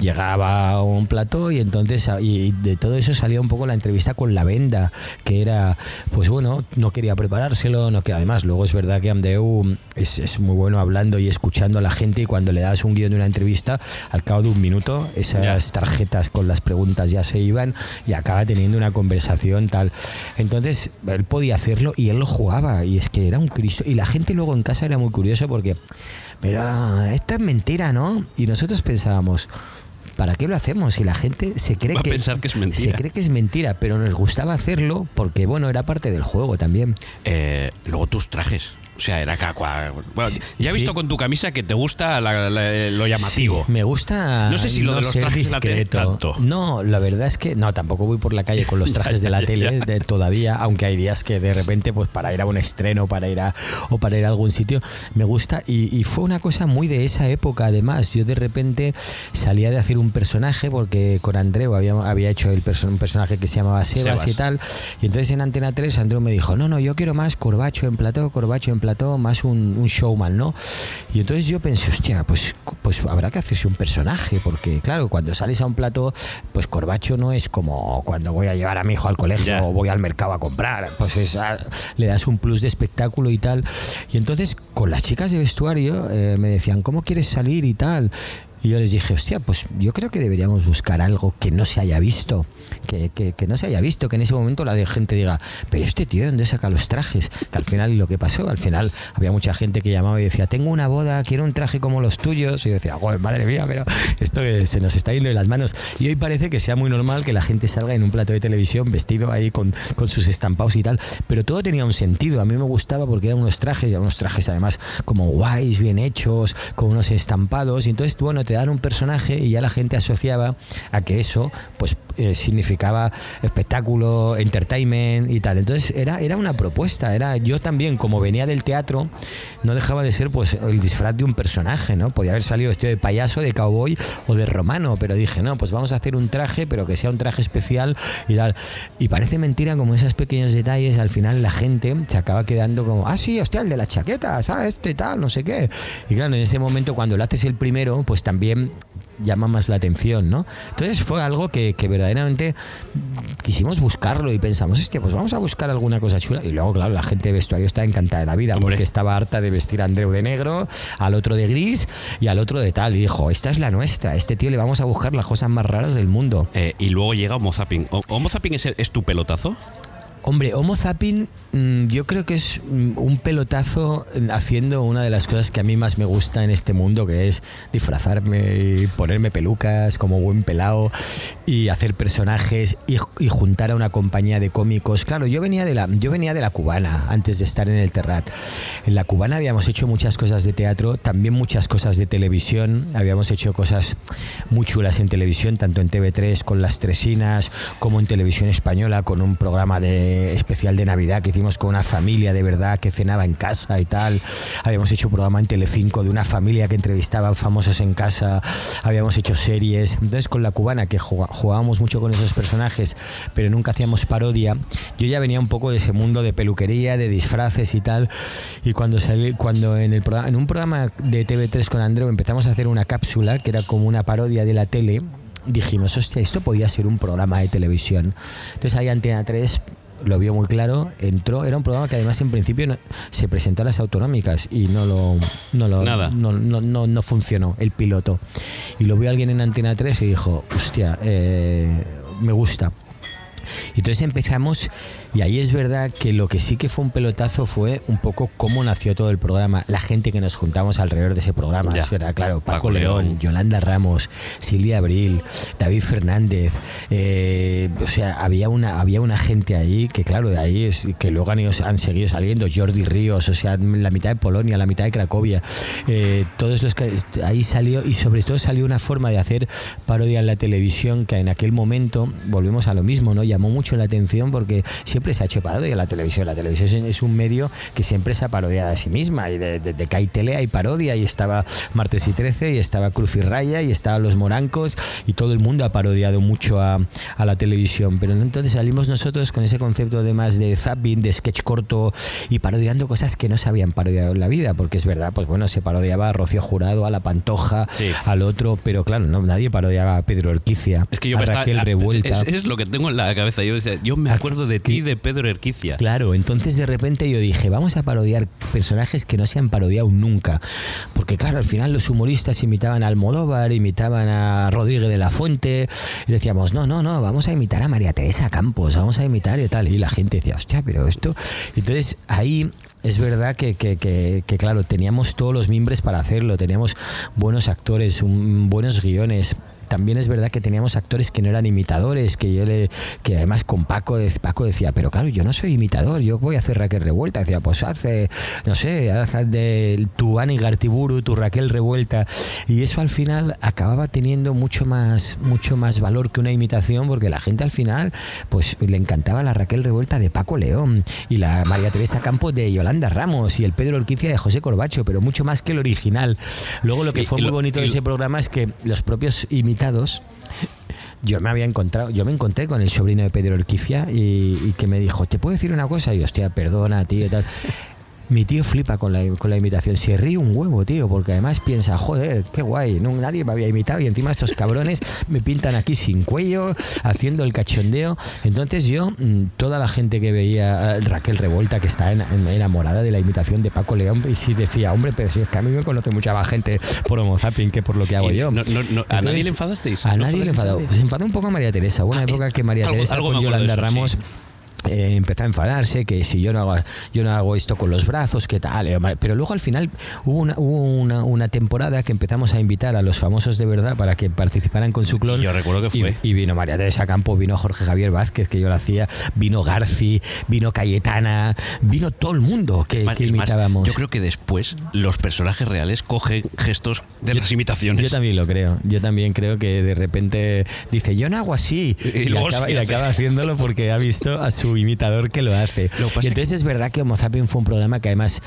Llegaba a un plató y entonces y de todo eso salía un poco la entrevista con la venda, que era, pues bueno, no quería preparárselo, no que además luego es verdad que Andreu es, es muy bueno hablando y escuchando a la gente y cuando le das un guion de una entrevista, al cabo de un minuto, esas tarjetas con las preguntas ya se iban y acaba teniendo una conversación tal. Entonces, él podía hacerlo y él lo jugaba y es que era un Cristo. Y la gente luego en casa era muy curioso porque, pero esta es mentira, ¿no? Y nosotros pensábamos, ¿para qué lo hacemos? Y la gente se cree Va a que pensar que es mentira. Se cree que es mentira, pero nos gustaba hacerlo porque bueno, era parte del juego también. Eh, luego tus trajes. O sea, era cada cua- Bueno, ya he Sí. visto con tu camisa que te gusta la- la- lo llamativo. Sí, me gusta. No sé si lo de los trajes en la tele tanto. No, la verdad es que no, tampoco voy por la calle con los trajes de la tele de- todavía, aunque hay días que de repente, pues para ir a un estreno, para ir a o para ir a algún sitio, me gusta y, y fue una cosa muy de esa época. Además, yo de repente salía de hacer un personaje porque con Andreu había, había hecho el perso- un personaje que se llamaba Sebas, Sebas. y tal, y entonces en Antena 3 Andreu me dijo, no, no, yo quiero más Corbacho en plató, Corbacho en plató, más un, un showman, ¿no? Y entonces yo pensé, hostia, pues, pues habrá que hacerse un personaje, porque claro, cuando sales a un plató, pues Corbacho no es como cuando voy a llevar a mi hijo al colegio Ya. o voy al mercado a comprar, pues es, ah, le das un plus de espectáculo y tal. Y entonces con las chicas de vestuario eh, me decían, ¿cómo quieres salir y tal? Y yo les dije, hostia, pues yo creo que deberíamos buscar algo que no se haya visto, que, que- no se haya visto, que en ese momento la gente diga, pero este tío, ¿de ¿dónde saca los trajes? Que al final lo que pasó, al final había mucha gente que llamaba y decía, tengo una boda, quiero un traje como los tuyos. Y yo decía, "Joder, madre mía, pero esto se nos está yendo de las manos. Y hoy parece que sea muy normal que la gente salga en un plato de televisión vestido ahí con, con sus estampados y tal, pero todo tenía un sentido. A mí me gustaba porque eran unos trajes, eran unos trajes además como guays, bien hechos, con unos estampados. Y entonces, bueno, te dan un personaje y ya la gente asociaba a que eso, pues, eh, significaba espectáculo, entertainment y tal. Entonces era, era una propuesta. Era yo también, como venía del teatro, no dejaba de ser pues el disfraz de un personaje, ¿no? Podía haber salido vestido de payaso, de cowboy o de romano, pero dije, no, pues vamos a hacer un traje, pero que sea un traje especial y tal. Y parece mentira como esos pequeños detalles, al final la gente se acaba quedando como, ah, sí, hostia, el de las chaquetas, ah, este tal, no sé qué. Y claro, en ese momento cuando lo haces el primero, pues también llama más la atención, ¿no? Entonces fue algo que, que verdaderamente quisimos buscarlo y pensamos, hostia, pues vamos a buscar alguna cosa chula. Y luego, claro, la gente de vestuario está encantada de la vida Hombre. porque estaba harta de vestir a Andreu de negro, al otro de gris y al otro de tal. Y dijo, esta es la nuestra, a este tío le vamos a buscar las cosas más raras del mundo. Eh, y luego llega Homo Zapping. ¿O- ¿Homo Zapping es, el- es tu pelotazo? Hombre, Homo Zapping mm, yo creo que es un pelotazo haciendo una de las cosas que a mí más me gusta en este mundo, que es disfrazarme y ponerme pelucas como buen pelado y hacer personajes y, y juntar a una compañía de cómicos. Claro, yo venía de la yo venía de la cubana antes de estar en el Terrat. En la cubana habíamos hecho muchas cosas de teatro, también muchas cosas de televisión, habíamos hecho cosas muy chulas en televisión, tanto en TV3 con Las Tresinas como en televisión española con un programa de especial de Navidad que hicimos con una familia de verdad que cenaba en casa y tal. Habíamos hecho un programa en Telecinco de una familia que entrevistaba famosos en casa. Habíamos hecho series. Entonces con la cubana que jugá- jugábamos mucho con esos personajes, pero nunca hacíamos parodia. Yo ya venía un poco de ese mundo de peluquería, de disfraces y tal. Y cuando salí, cuando en en un programa de TV3 con Andreu empezamos a hacer una cápsula que era como una parodia de la tele dijimos, hostia, esto podía ser un programa de televisión. Entonces ahí Antena 3 lo vio muy claro, entró, era un programa que además en principio se presentó a las autonómicas y no lo, no lo Nada. No, no, no, no funcionó el piloto. Y lo vio alguien en Antena 3 y dijo, hostia, eh, me gusta. Y entonces empezamos, y ahí es verdad que lo que sí que fue un pelotazo fue un poco cómo nació todo el programa, la gente que nos juntamos alrededor de ese programa. Ya. Es verdad, claro, Paco, Paco León, León. Yolanda Ramos, Silvia Abril, David Fernández. eh, o sea, había una, había una gente ahí que, claro, de ahí es que luego han, ido- han seguido saliendo, Jordi Ríos, o sea, la mitad de Polonia, la mitad de Cracovia. eh, todos los que ahí salió, y sobre todo salió una forma de hacer parodia en la televisión que en aquel momento, volvemos a lo mismo, ¿no? Llamó mucho la atención porque siempre siempre se ha hecho parodia de la televisión. La televisión es un medio que siempre se ha parodiado a sí misma. Y de, de, que hay tele hay parodia. Y estaba Martes y 13, y estaba Cruz y Raya, y estaban Los Morancos, y todo el mundo ha parodiado mucho a, a la televisión. Pero entonces salimos nosotros con ese concepto de más de zapping, de sketch corto, y parodiando cosas que no se habían parodiado en la vida. Porque es verdad, pues bueno, se parodiaba a Rocío Jurado, a La Pantoja, Sí. al otro, pero claro, no, nadie parodiaba a Pedro Orquicia, Es que yo a me estaba- Raquel Revuelta. Es, es lo que tengo en la cabeza. Yo, yo me acuerdo de ti, de Pedro Erquicia. Claro, entonces de repente yo dije, vamos a parodiar personajes que no se han parodiado nunca. Porque claro, al final los humoristas imitaban a Almodóvar, imitaban a Rodríguez de la Fuente, y decíamos, no, no, no, vamos a imitar a María Teresa Campos, vamos a imitar y tal. Y la gente decía, hostia, pero esto... Entonces ahí es verdad que, que- que- claro, teníamos todos los mimbres para hacerlo, teníamos buenos actores, buenos guiones. También es verdad que teníamos actores que no eran imitadores, que yo le, que además con Paco, de- Paco decía, pero claro, yo no soy imitador, yo voy a hacer Raquel Revuelta. Decía, pues hace, no sé, haz de tu Ani Gartiburu, tu Raquel Revuelta. Y eso al final acababa teniendo mucho más, mucho más valor que una imitación, porque la gente al final, pues le encantaba la Raquel Revuelta de Paco León y la María Teresa Campos de Yolanda Ramos y el Pedro Orquicia de José Corbacho, pero mucho más que el original. Luego lo que fue y muy lo- bonito de ese programa es que los propios yo me había encontrado, yo me encontré con el sobrino de Pedro Orquicia y, que me dijo, ¿te puedo decir una cosa? Y hostia, perdona, tío, tal. Mi tío flipa con la, con la imitación, se ríe un huevo, tío, porque además piensa, joder, qué guay, no, nadie me había imitado y encima estos cabrones me pintan aquí sin cuello, haciendo el cachondeo. Entonces yo, mm, toda la gente que veía Raquel Revolta, que está en- en- enamorada de la imitación de Paco León, y sí decía, hombre, pero si es que a mí me conoce mucha más gente por Homo Zapping que por lo que hago Y yo. no- no- no- ¿A nadie le enfadasteis? A ¿No nadie le enfadó. Se enfadó un poco a María Teresa. Hubo una Ah, época que María algo- Teresa algo con Yolanda eso, Ramos sí. Eh, empezó a enfadarse, que si yo no hago, yo no hago esto con los brazos, que tal. eh, Pero luego al final hubo una, hubo una, una temporada que empezamos a invitar a los famosos de verdad para que participaran con su clon. Yo recuerdo que fue. Y, vino María Teresa Campo, vino Jorge Javier Vázquez, que yo lo hacía, vino Garci, vino Cayetana, vino todo el mundo que, Más- que es más, imitábamos. yo creo que después los personajes reales cogen gestos de las imitaciones. Yo también lo creo. Yo también creo que de repente dice, yo no hago así. Y Y, luego acaba, sí y hace. acaba haciéndolo porque ha visto a su imitador que lo hace. Lo que y entonces es verdad que Homo Zapping fue un programa que además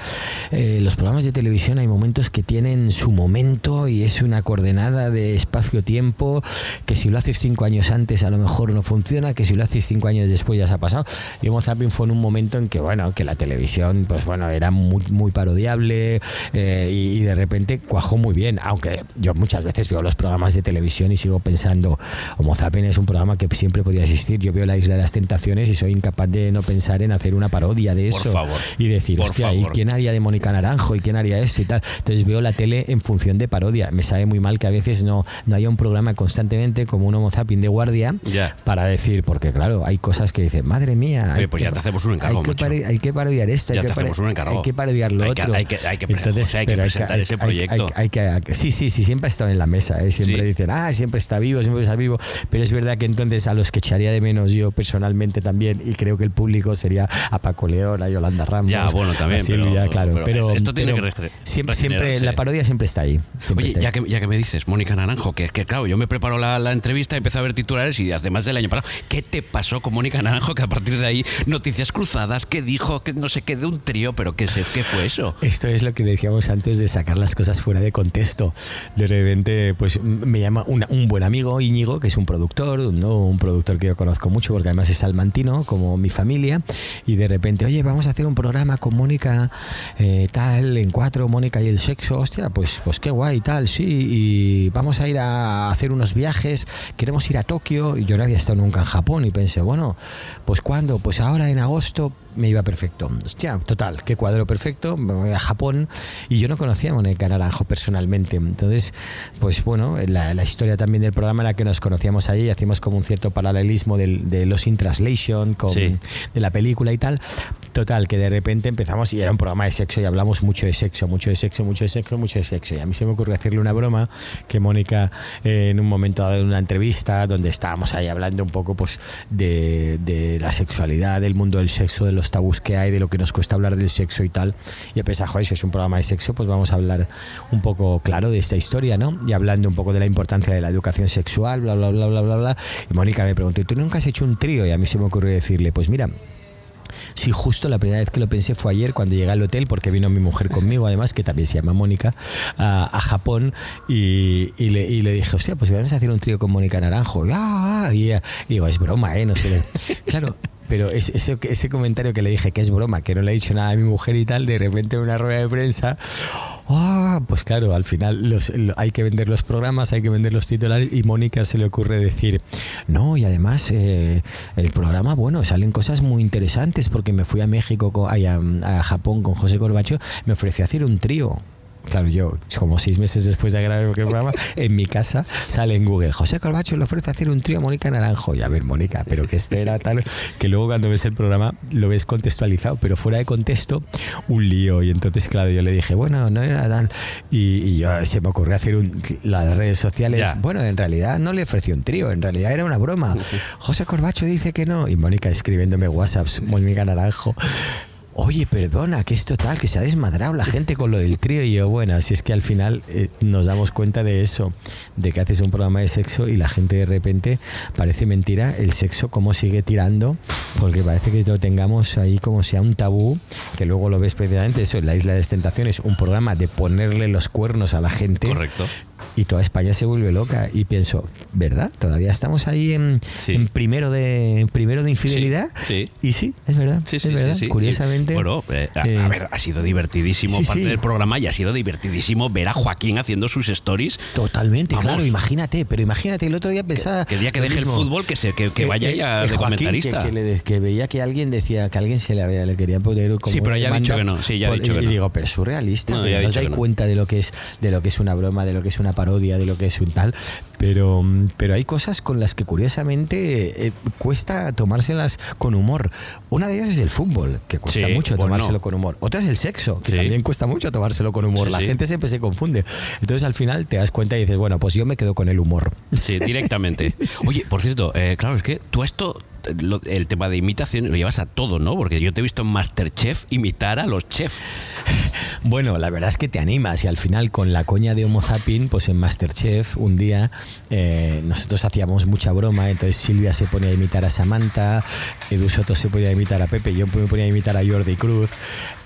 eh, los programas de televisión hay momentos que tienen su momento y es una coordenada de espacio-tiempo que si lo haces cinco años antes a lo mejor no funciona, que si lo haces cinco años después ya se ha pasado. Y Homo Zapping fue en un momento en que, bueno, que la televisión, pues bueno, era muy, muy parodiable eh, y, y de repente cuajó muy bien. Aunque yo muchas veces veo los programas de televisión y sigo pensando, Homo Zapping es un programa que siempre podía existir. Yo veo la Isla de las Tentaciones y soy incapaz de no pensar en hacer una parodia de Por eso. favor, y decir, por hostia, ¿y favor. quién haría de Mónica Naranjo? ¿Y quién haría esto y tal? Entonces veo la tele en función de parodia. Me sabe muy mal que a veces no, no haya un programa constantemente como un Homo Zapping de guardia para decir, porque claro, hay cosas que dicen, madre mía. Oye, pues que ya te hacemos un encargo, Hay que, pari- hay que parodiar esto, Ya hay te que, hacemos un encargo. hay que parodiar lo Hay que- otro. hay que- hay que pre- José, hay que presentar ese hay- proyecto. hay- que- sí, sí, sí, siempre ha estado en la mesa. ¿eh? Siempre Sí. dicen, ah, siempre está vivo, siempre está vivo. Pero es verdad que entonces a los que echaría de menos yo personalmente también, y creo que el público sería a Paco León, a Yolanda Ramos. Ya, bueno, también, a Silvia, pero- claro. pero Pero, esto tiene pero que re- siempre, siempre la parodia siempre está ahí. siempre Oye, está ahí. ya que, ya que me dices, Mónica Naranjo, que, que claro, yo me preparo la, la entrevista, empecé a ver titulares y además del año pasado, ¿qué te pasó con Mónica Naranjo? Que a partir de ahí, noticias cruzadas, ¿qué dijo? Que no sé qué, de un trío, pero ¿qué, sé, qué fue eso? Esto es lo que decíamos antes de sacar las cosas fuera de contexto. De repente, pues me llama una- un buen amigo, Íñigo, que es un productor, ¿no? un productor que yo conozco mucho porque además es salmantino, como mi familia, y de repente, oye, vamos a hacer un programa con Mónica eh, tal, en cuatro, Mónica y el sexo, hostia, pues, pues qué guay, tal, sí, y vamos a ir a hacer unos viajes, queremos ir a Tokio, y yo no había estado nunca en Japón, y pensé, bueno, pues cuándo, pues ahora en agosto me iba perfecto. Hostia, total, qué cuadro perfecto, me voy a Japón y yo no conocía a Mónica Naranjo personalmente. Entonces, pues bueno, la, la historia también del programa en la que nos conocíamos allí, hacíamos como un cierto paralelismo del- de los in translation con, Sí. de la película y tal. Total, que de repente empezamos y era un programa de sexo y hablamos mucho de sexo, mucho de sexo, mucho de sexo, mucho de sexo. Y a mí se me ocurrió hacerle una broma que Mónica eh, en un momento dado en una entrevista donde estábamos ahí hablando un poco pues de, de la sexualidad, del mundo del sexo, de los tabús que de lo que nos cuesta hablar del sexo y tal. Y pensé, joder, si es un programa de sexo, pues vamos a hablar un poco claro de esta historia, ¿no? Y hablando un poco de la importancia de la educación sexual, bla, bla, bla, bla, bla, bla. Y Mónica me preguntó, ¿y tú nunca has hecho un trío? Y a mí se me ocurrió decirle, pues mira, Sí, justo la primera vez que lo pensé fue ayer cuando llegué al hotel, porque vino mi mujer conmigo, además, que también se llama Mónica, a, Japón, y, le, y le dije, hostia, pues vamos a hacer un trío con Mónica Naranjo. Y, ah, ah, y, digo, es broma, ¿eh? No sé. Claro. Pero es- ese, ese comentario que le dije que es broma, que no le he dicho nada a mi mujer y tal, de repente en una rueda de prensa, ah, pues claro, al final los- lo- hay que vender los programas, hay que vender los titulares y Mónica se le ocurre decir, no, y además eh, el programa, bueno, salen cosas muy interesantes porque me fui a México, con- a Japón con José Corbacho, me ofreció hacer un trío. Claro, yo, como seis meses después de grabar el programa, en mi casa sale en Google, José Corbacho le ofrece hacer un trío a Mónica Naranjo. Y a ver, Mónica, pero que este era tal, que luego cuando ves el programa lo ves contextualizado, pero fuera de contexto, un lío. Y entonces, claro, yo le dije, bueno, no era tal. Y, y yo se me ocurrió hacer un, las redes sociales. Ya. Bueno, en realidad no le ofrecí un trío, en realidad era una broma. José Corbacho dice que no. Y Mónica escribiéndome WhatsApps, Mónica Naranjo. Oye, perdona, que es total, que se ha desmadrado la gente con lo del trío. Y yo, bueno, si es que al final eh, nos damos cuenta de eso, de que haces un programa de sexo y la gente de repente parece mentira el sexo cómo sigue tirando, porque parece que lo tengamos ahí como sea un tabú, que luego lo ves precisamente eso, en la Isla de las Tentaciones, un programa de ponerle los cuernos a la gente. Correcto. Y toda España se vuelve loca y pienso, ¿verdad? Todavía estamos ahí en, Sí. en primero de primero de infidelidad. Sí, sí. Y sí, es verdad. Sí, es. Curiosamente. Y, bueno, eh, a, eh, a ver, ha sido divertidísimo parte del programa y ha sido divertidísimo ver a Joaquín haciendo sus stories. Totalmente, Vamos. claro, imagínate, pero imagínate, el otro día pensaba... Que día que deje el fútbol, que, se, que, que Eh, vaya eh, ya eh, de comentarista. Que, que le- que veía que alguien decía que alguien se le, había- le quería poner como Sí, pero ya ha dicho que no, sí, ya ha dicho que y no. digo, pero es surrealista, No, que no os dicho dais que no. cuenta de lo que es de lo que es una broma, de lo que es una parodia, de lo que es un tal, pero pero hay cosas con las que curiosamente eh, cuesta tomárselas con humor. Una de ellas es el fútbol, que cuesta Sí, mucho tomárselo con humor. Otra es el sexo, que Sí. también cuesta mucho tomárselo con humor. Sí, La gente siempre se confunde. Entonces al final te das cuenta y dices, bueno, pues yo me quedo con el humor. Sí, directamente. Oye, por cierto, eh, claro, es que tú esto, el tema de imitación, lo llevas a todo, ¿no? Porque yo te he visto en Masterchef imitar a los chefs. Bueno, la verdad es que te animas y al final con la coña de Homo Zapping, pues en Masterchef un día eh, nosotros hacíamos mucha broma, entonces Silvia se ponía a imitar a Samantha, Edu Soto se ponía a imitar a Pepe, yo me ponía a imitar a Jordi Cruz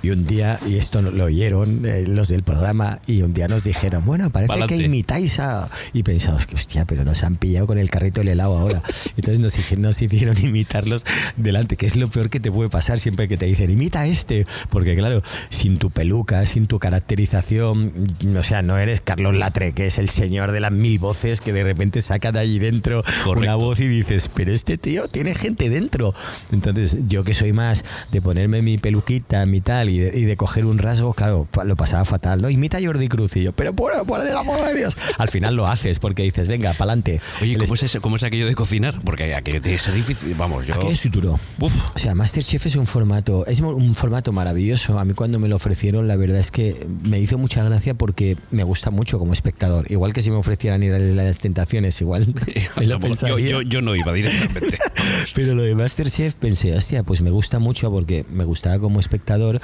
y un día, y esto lo oyeron eh, los del programa y un día nos dijeron, bueno, parece Pa'lante. que imitáis a... Y pensamos que, hostia, pero nos han pillado con el carrito del helado ahora. Entonces nos, nos hicieron imitarlos delante, que es lo peor que te puede pasar siempre que te dicen, imita a este, porque claro, sin tu peluca, sin tu caracterización, o sea, no eres Carlos Latre, que es el señor de las mil voces que de repente saca de allí dentro una voz y dices, pero este tío tiene gente dentro. Entonces, yo que soy más de ponerme mi peluquita, mi tal, y de, y de coger un rasgo, claro, lo pasaba fatal. ¿no? Imita a Jordi Cruz y yo, pero por, por el amor de Dios. Al final lo haces porque dices, venga, pa'lante. Oye, ¿cómo es, ese- ¿cómo es aquello de cocinar? Porque aquello tiene que ser difícil. Vamos, yo. Aquello es duro. Uf. O sea, Masterchef es un formato, es un formato maravilloso. A mí cuando me lo ofrecieron, la verdad es que me hizo mucha gracia porque me gusta mucho como espectador. Igual que si me ofrecieran ir a las tentaciones, igual me lo yo, yo, yo no iba directamente. Pero lo de Masterchef pensé, hostia, pues me gusta mucho porque me gustaba como espectador,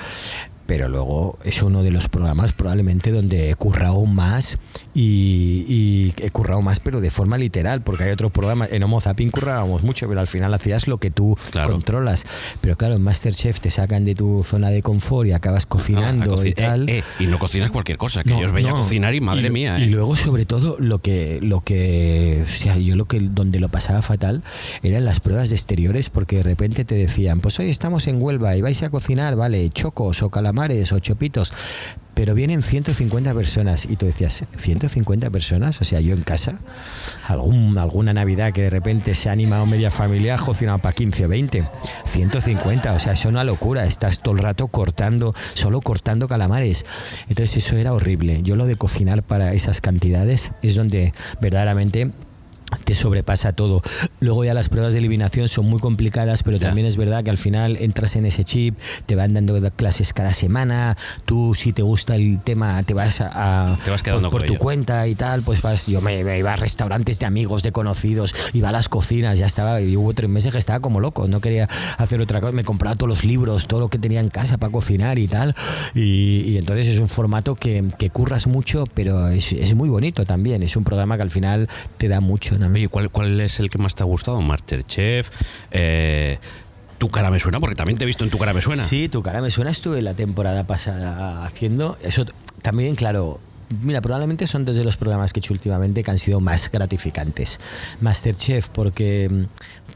pero luego es uno de los programas probablemente donde he currado más y, y he currado más, pero de forma literal, porque hay otros programas, en Homo Zapping currábamos mucho, pero al final hacías lo que tú Claro. controlas. Pero claro, en Masterchef te sacan de tu zona de confort y acabas cocinando Ah, y tal. eh, eh, y no cocinas cualquier cosa, que No, yo os veía no. cocinar y madre mía. Y eh. luego, sobre todo, lo que, lo que, o sea, yo lo que, donde lo pasaba fatal eran las pruebas de exteriores, porque de repente te decían, pues hoy estamos en Huelva y vais a cocinar, vale, chocos o calamares o chopitos. Pero vienen 150 personas y tú decías, ¿150 personas? O sea, yo en casa, algún, alguna Navidad que de repente se ha animado media familia, cocinado para 15 o 20. 150, o sea, es una locura. Estás todo el rato cortando, solo cortando calamares. Entonces eso era horrible. Yo lo de cocinar para esas cantidades es donde verdaderamente te sobrepasa todo. Luego ya las pruebas de eliminación son muy complicadas, pero Ya. también es verdad que al final entras en ese chip, te van dando clases cada semana, tú si te gusta el tema te vas a, Te vas quedando por, por tu ello. cuenta y tal, pues vas, yo me, me iba a restaurantes de amigos, de conocidos, iba a las cocinas, ya estaba, y hubo tres meses que estaba como loco, no quería hacer otra cosa, me compraba todos los libros, todo lo que tenía en casa para cocinar y tal, y, y entonces es un formato que, que curras mucho, pero es, es muy bonito también, es un programa que al final te da mucho ¿cuál, ¿cuál es el que más te ha gustado? Masterchef, eh, Tu cara me suena, porque también te he visto en tu cara me suena. Sí, tu cara me suena. Estuve la temporada pasada haciendo. Eso también, claro. Mira, probablemente son dos de los programas que he hecho últimamente que han sido más gratificantes. Masterchef, porque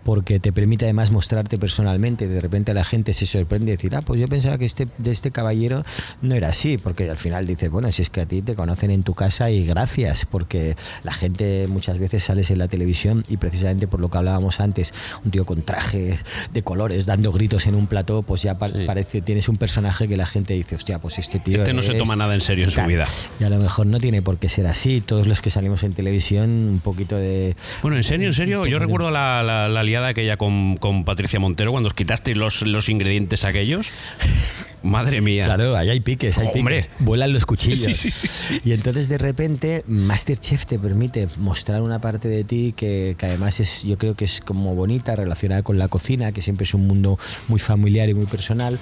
porque te permite además mostrarte personalmente. De repente la gente se sorprende y decir, ah, pues yo pensaba que este, de este caballero no era así, porque al final dices, bueno, si es que a ti te conocen en tu casa y gracias, porque la gente muchas veces sales en la televisión y precisamente por lo que hablábamos antes, un tío con traje de colores dando gritos en un plató, pues ya parece, tienes un personaje que la gente dice, hostia, pues este tío... Este no se toma nada en serio en su vida. Y a lo mejor no tiene por qué ser así. Todos los que salimos en televisión, un poquito de... Bueno, en serio, en serio, yo recuerdo la, la, la aquella con, con, Patricia Montero cuando os quitasteis los, los ingredientes aquellos. Madre mía. Claro, ahí hay piques, hay piques. Vuelan los cuchillos. Y entonces de repente Masterchef te permite mostrar una parte de ti que, que, además es, yo creo que es como bonita, relacionada con la cocina, que siempre es un mundo muy familiar y muy personal.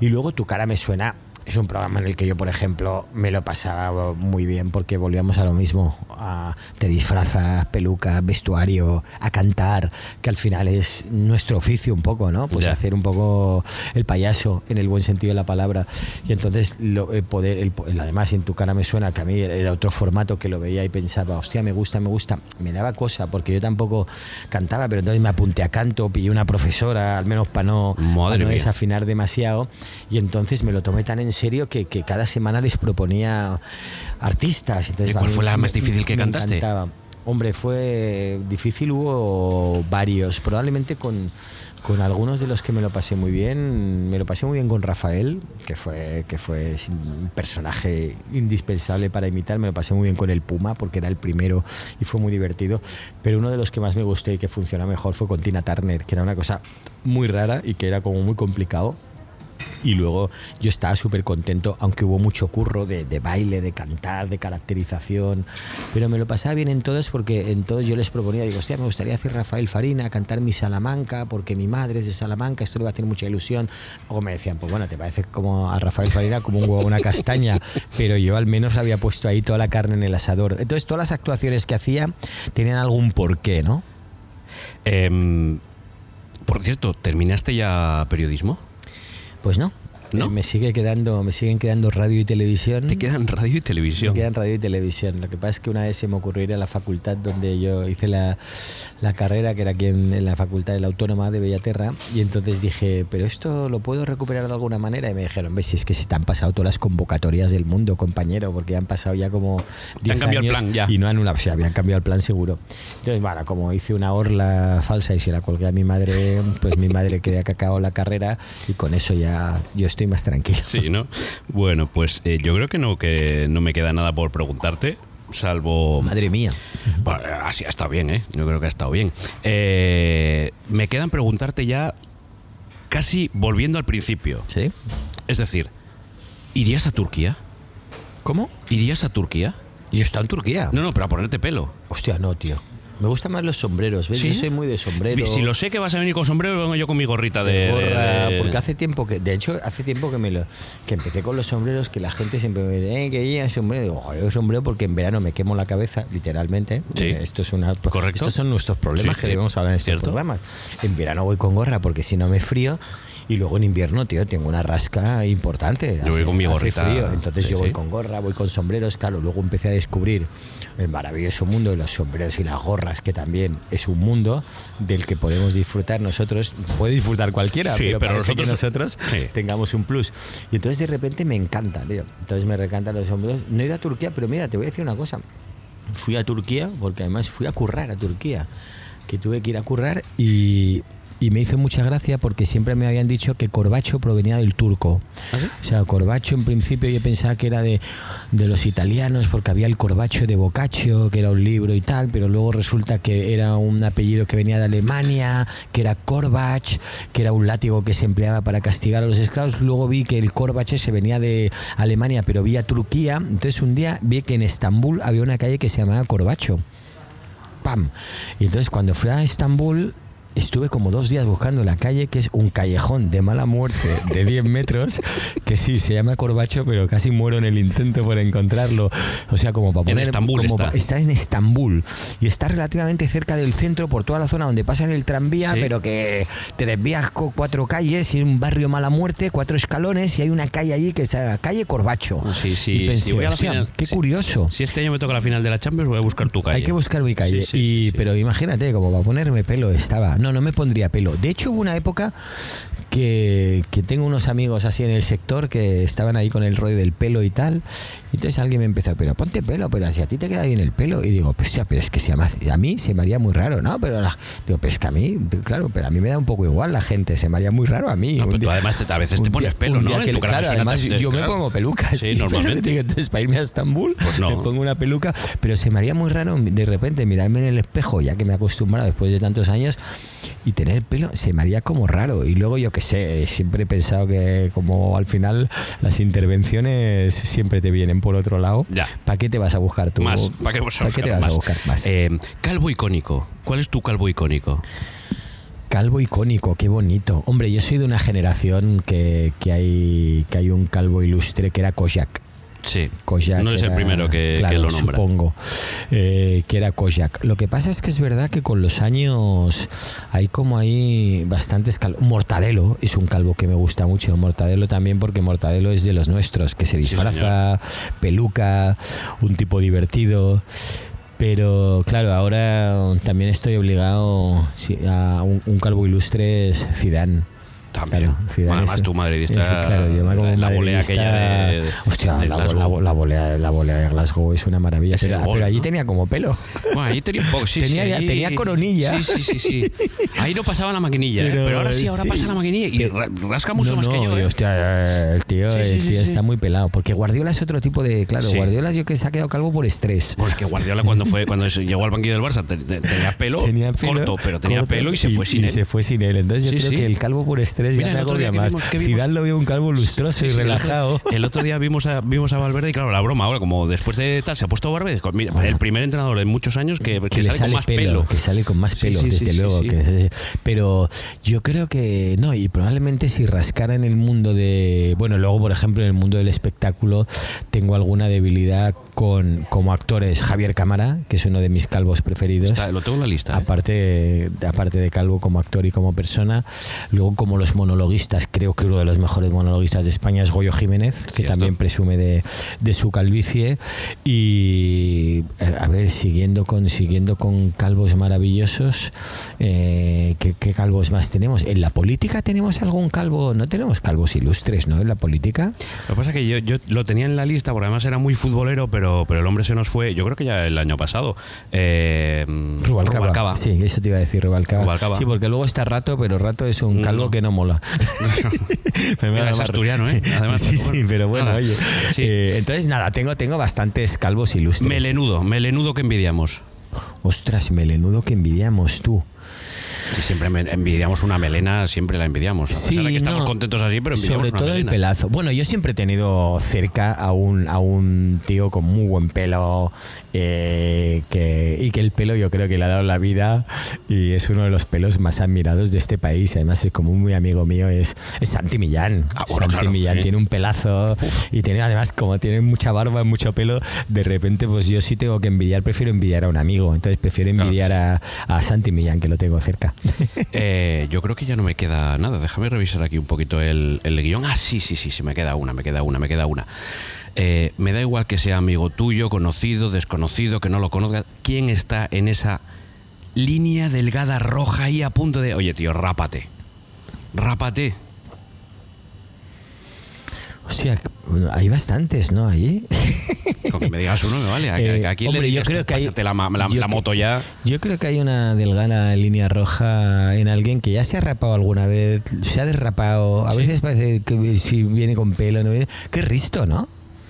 Y luego tu cara me suena es un programa en el que yo, por ejemplo, me lo pasaba muy bien porque volvíamos a lo mismo. A, te disfrazas, peluca, vestuario, a cantar, que al final es nuestro oficio un poco, ¿no? Pues hacer un poco el payaso en el buen sentido de la palabra. Y entonces, lo, el poder, el, además, en tu cara me suena que a mí era otro formato que lo veía y pensaba, hostia, me gusta, me gusta. Me daba cosa porque yo tampoco cantaba, pero entonces me apunté a canto, pillé una profesora, al menos para no, para no desafinar demasiado. Y entonces me lo tomé tan en serio que, que cada semana les proponía artistas. Entonces, ¿Y cuál fue la más difícil que cantaste? Hombre, fue difícil, hubo varios, probablemente con, con, algunos de los que me lo pasé muy bien. Me lo pasé muy bien con Rafael, que fue, que fue un personaje indispensable para imitar. Me lo pasé muy bien con el Puma, porque era el primero y fue muy divertido. Pero uno de los que más me gustó y que funciona mejor fue con Tina Turner, que era una cosa muy rara y que era como muy complicado y luego yo estaba súper contento, aunque hubo mucho curro de, de, baile, de cantar, de caracterización, pero me lo pasaba bien en todos porque en todos yo les proponía, digo, hostia, me gustaría hacer Rafael Farina, cantar mi Salamanca, porque mi madre es de Salamanca, esto le va a hacer mucha ilusión. Luego me decían, pues bueno, te parece como a Rafael Farina como un huevo, una castaña, pero yo al menos había puesto ahí toda la carne en el asador. Entonces todas las actuaciones que hacía tenían algún porqué, ¿no? Em, por cierto, ¿terminaste ya periodismo? Pues no. ¿No? Me sigue quedando, me siguen quedando radio y televisión. ¿Te quedan radio y televisión? Me quedan radio y televisión. Lo que pasa es que una vez se me ocurrió ir a la facultad donde yo hice la, la carrera, que era aquí en, la facultad de la Autónoma de Bellaterra, y entonces dije, pero esto lo puedo recuperar de alguna manera. Y me dijeron, ves, si es que se te han pasado todas las convocatorias del mundo, compañero, porque han pasado ya como. Te han cambiado el plan ya. Y no han una, o sea, habían cambiado el plan seguro. Entonces, bueno, como hice una orla falsa y se la colgué a mi madre, pues mi madre quería que acabó la carrera y con eso ya yo estoy más tranquilo. Sí, ¿no? Bueno, pues eh, yo creo que no, que no me queda nada por preguntarte salvo... Madre mía. así ha estado bien, ¿eh? Yo creo que ha estado bien. Eh, me quedan preguntarte ya, casi volviendo al principio. Sí. Es decir, ¿irías a Turquía? ¿Cómo? ¿Irías a Turquía? ¿Y está en Turquía? No, no, para ponerte pelo. Hostia, no, tío. Me gustan más los sombreros, ¿ves? Yo soy muy de sombrero. Si lo sé que vas a venir con sombrero, vengo yo con mi gorrita de, gorra, Porque hace tiempo que, de hecho, hace tiempo que me lo, que empecé con los sombreros, que la gente siempre me dice, eh, que ya sombrero. Digo, yo sombrero porque en verano me quemo la cabeza, literalmente. Sí. Esto es una, Correcto. Estos son nuestros problemas que debemos hablar en estos programas. En verano voy con gorra porque si no me frío. Y luego en invierno, tío, tengo una rasca importante. Yo voy con mi gorrita. Frío, entonces yo voy con gorra, voy con sombreros. Claro, luego empecé a descubrir el maravilloso mundo de los sombreros y las gorras, que también es un mundo del que podemos disfrutar nosotros. Puede disfrutar cualquiera, pero, nosotros, nosotros tengamos un plus. Y entonces de repente me encanta, tío. Entonces me encantan los sombreros. No he ido a Turquía, pero mira, te voy a decir una cosa. Fui a Turquía, porque además fui a currar a Turquía, que tuve que ir a currar y y me hizo mucha gracia porque siempre me habían dicho que corbacho provenía del turco. ¿Ah, o sea, corbacho en principio yo pensaba que era de, de, los italianos porque había el corbacho de Boccaccio, que era un libro y tal, pero luego resulta que era un apellido que venía de Alemania, que era Korbach, que era un látigo que se empleaba para castigar a los esclavos. Luego vi que el Korbach se venía de Alemania, pero vía Turquía. Entonces un día vi que en Estambul había una calle que se llamaba Corbacho. ¡Pam! Y entonces cuando fui a Estambul estuve como dos días buscando la calle, que es un callejón de mala muerte de 10 metros, que sí, se llama Corbacho, pero casi muero en el intento por encontrarlo. O sea, como para En poner... Estambul como está. pa- está en Estambul y está relativamente cerca del centro por toda la zona donde pasa el tranvía, Sí. pero que te desvías con cuatro calles y es un barrio mala muerte, cuatro escalones y hay una calle allí que es la calle Corbacho. Sí, sí, Y pensé, si voy a la "Hostia, final- qué curioso. Si este año me toca la final de la Champions, voy a buscar tu calle. Hay que buscar mi calle. Sí, sí, y. Pero imagínate, como para ponerme pelo estaba. No, no me pondría pelo. De hecho, hubo una época que, que tengo unos amigos así en el sector que estaban ahí con el rollo del pelo y tal. Entonces alguien me empezó, pero ponte pelo, pero si a ti te queda bien el pelo. Y digo, pues ya, pero es que se llama- a mí se me haría muy raro, ¿no? Pero la- digo, pues que a mí, claro, pero a mí me da un poco igual la gente, se me haría muy raro a mí. No, pero tú día- además te- a veces te pones pelo, ¿no? que- claro, además yo me claro. pongo pelucas. Sí, normalmente. Entonces, para irme a Estambul, Pues no. me pongo una peluca, pero se me haría muy raro de repente mirarme en el espejo, ya que me he acostumbrado después de tantos años, y tener pelo, se me haría como raro. Y luego yo qué sé, siempre he pensado que como al final las intervenciones siempre te vienen por otro lado, Ya. ¿para qué te vas a buscar tú? Más. ¿Para qué, vas a ¿Para qué te vas más? a buscar más? Eh, calvo icónico. ¿Cuál es tu calvo icónico? Calvo icónico, qué bonito. Hombre, yo soy de una generación que, que hay, que hay un calvo ilustre que era Kojak. Sí. Kojak no es el era- primero que, que lo nombra. Supongo eh, que era Kojak. Lo que pasa es que es verdad que con los años hay como hay bastantes calvos. Mortadelo es un calvo que me gusta mucho. Mortadelo también porque Mortadelo es de los nuestros, que se disfraza, peluca, un tipo divertido. Pero claro, ahora también estoy obligado a un, un calvo ilustre es Zidane. También. Claro, Zidane además tú madridista. es- claro, yo me como la, volea aquella de. Hostia, de la, Glasgow. la- volea, la volea de Glasgow es una maravilla. Es Pero, gol, pero allí ¿no? tenía como pelo. Bueno, ahí tenía un poco, sí, Tenía sí, coronilla. Sí, sí, sí, sí. Ahí no pasaba la maquinilla, ¿eh? Pero, ahora sí, ahora pasa la maquinilla y ra- rasca mucho No, más no, que yo. ¿eh? hostia, el tío, el tío está muy pelado. Porque Guardiola es otro tipo de. Claro. Guardiola yo que se ha quedado calvo por estrés. Pues que Guardiola cuando fue cuando llegó al banquillo del Barça te- te- tenía pelo, Tenía pelo corto, pero tenía corto pelo y se fue sin él. se fue sin él. Entonces yo creo que el calvo por estrés Mira, ya me el otro agobia más. Zidane lo veo un calvo lustroso Sí, y sí, relajado. El otro, día vimos a, vimos a Valverde y claro, la broma ahora, como después de tal, se ha puesto dijo, mira, Bueno. el primer entrenador en muchos años que, que que le sale, sale con más pelo, pelo. que sale con más pelo, sí, desde luego. que- pero yo creo que no, y probablemente si rascara en el mundo de, bueno, luego por ejemplo en el mundo del espectáculo tengo alguna debilidad con como actores Javier Cámara, que es uno de mis calvos preferidos. Está- lo tengo en la lista. ¿eh? Aparte, aparte de Calvo como actor y como persona, luego como los monologuistas, creo que uno de los mejores monologuistas de España es Goyo Jiménez, que Cierto. también presume de, de su calvicie. Y eh, a ver, siguiendo con, siguiendo con calvos maravillosos, eh, ¿qué, qué calvos más tenemos? ¿En la política tenemos algún calvo? No tenemos calvos ilustres, ¿no? En la política. Lo que pasa es que yo, yo lo tenía en la lista porque además era muy futbolero, pero, pero el hombre se nos fue, yo creo que ya el año pasado. Eh, Rubalcaba. Rubalcaba. Sí, eso te iba a decir, Rubalcaba. Rubalcaba. Sí, porque luego está Rato, pero Rato es un calvo No. que no mola. Pero Mira, es asturiano, ¿eh? Además, sí, sí, pero bueno, nada. oye. Sí. Eh, entonces, nada, tengo, tengo bastantes calvos ilustres. Melenudo, melenudo que envidiamos. Ostras, melenudo que envidiamos tú. Y siempre envidiamos una melena, siempre la envidiamos. A pesar de que estamos no, contentos así, pero envidiamos Sobre una todo el pelazo. Bueno, yo siempre he tenido cerca a un, a un tío con muy buen pelo eh, que, y que el pelo yo creo que le ha dado la vida y es uno de los pelos más admirados de este país. Además, es como un muy amigo mío, es, es Santi Millán. Ah, bueno, Santi claro, Millán sí. tiene un pelazo y tiene además, como tiene mucha barba, mucho pelo, de repente pues yo sí tengo que envidiar, prefiero envidiar a un amigo. Entonces prefiero Claro, envidiar a, a Santi Millán, que lo tengo cerca. Eh, yo creo que ya no me queda nada. Déjame revisar aquí un poquito el, el guion. Ah, sí, sí, sí, sí, me queda una, me queda una, me queda una. Eh, me da igual que sea amigo tuyo, conocido, desconocido, que no lo conozcas. ¿Quién está en esa línea delgada roja ahí a punto de... Oye, tío, rápate. Rápate. Hostia, hay bastantes, ¿no? Allí. Con que me digas uno me vale. ¿A, Eh, a quién hombre, le yo creo que hay- "Pásate la, ma- la- yo la que- moto ya? Yo creo que hay una delgada línea roja en alguien que ya se ha rapado alguna vez, se ha derrapado. A Sí. veces parece que si viene con pelo, no viene. Qué risto, ¿no?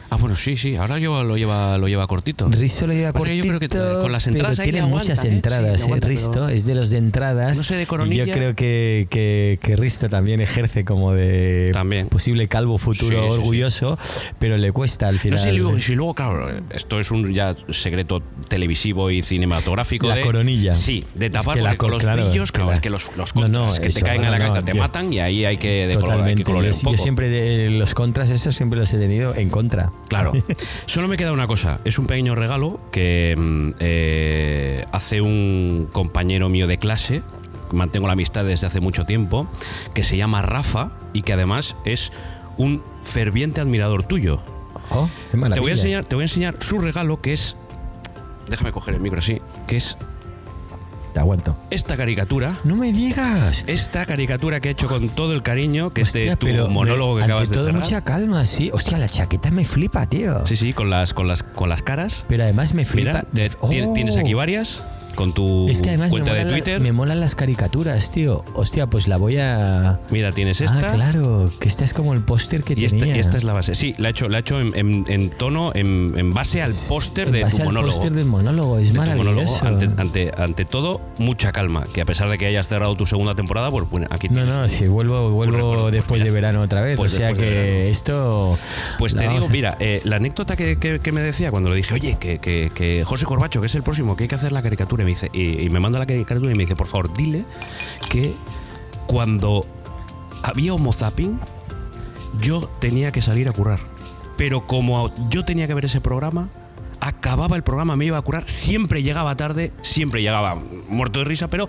Ah, bueno, sí, sí. Ahora yo lo lleva, lo lleva cortito. Risto lo lleva que cortito, yo creo que con las entradas pero tiene muchas aguanta, ¿eh? entradas, Sí, le ¿eh? aguanta, Risto es de los de entradas. No sé, de y coronilla. Yo creo que, que, que Risto también ejerce como de También. posible calvo futuro Sí, sí, sí. orgulloso, pero le cuesta al No final. sé, luego, si luego, claro, esto es un ya secreto televisivo y cinematográfico. La de, coronilla. Sí, de Es tapar que la con co- los claro, brillos, que claro, la- es que los, los No, contras no, que te eso, caen no, en la no, cabeza te yo- matan y ahí hay que decolorar, hay que Totalmente. Yo, un poco. yo siempre de los contras esos siempre los he tenido en contra. Claro. Solo me queda una cosa. Es un pequeño regalo que mm, eh, hace un compañero mío de clase. Mantengo la amistad desde hace mucho tiempo. Que se llama Rafa y que además es un ferviente admirador tuyo. Oh, qué. Te voy, a enseñar, te voy a enseñar su regalo que es. Déjame coger el micro así. Que es Te aguanto. esta caricatura. No me digas. Esta caricatura que he hecho con todo el cariño, que Hostia, es de tu monólogo que acabas de todo cerrar. mucha calma, sí. Hostia, la chaqueta me flipa, tío. Sí, sí, con las, con las, con las caras. Pero además me flipa. Mira, Oh. tien- tienes aquí varias con tu Es que además cuenta de molan, la- Twitter. me molan las caricaturas, tío. Hostia, pues la voy a. Mira, tienes esta. Ah, claro, que esta es como el póster que Y esta, tenía. y esta es la base. Sí, la he hecho, la he hecho en, en- en tono, en, en base al póster de base tu al monólogo. póster del monólogo, es de monólogo. maravilloso. Ante, ante, ante todo, mucha calma. Que a pesar de que hayas cerrado tu segunda temporada, pues bueno, aquí No, tienes. no, un- si vuelvo, vuelvo después de verano otra vez. Pues o sea que esto. Pues te digo, a- mira, eh, la anécdota que, que- que me decía cuando le dije, oye, que, que- que José Corbacho, que es el próximo, que hay que hacer la caricatura, me, y, me manda la caricatura y me dice, por favor, dile que cuando había homo zapping, yo tenía que salir a currar. Pero como yo tenía que ver ese programa, acababa el programa, me iba a curar, siempre llegaba tarde, siempre llegaba muerto de risa, pero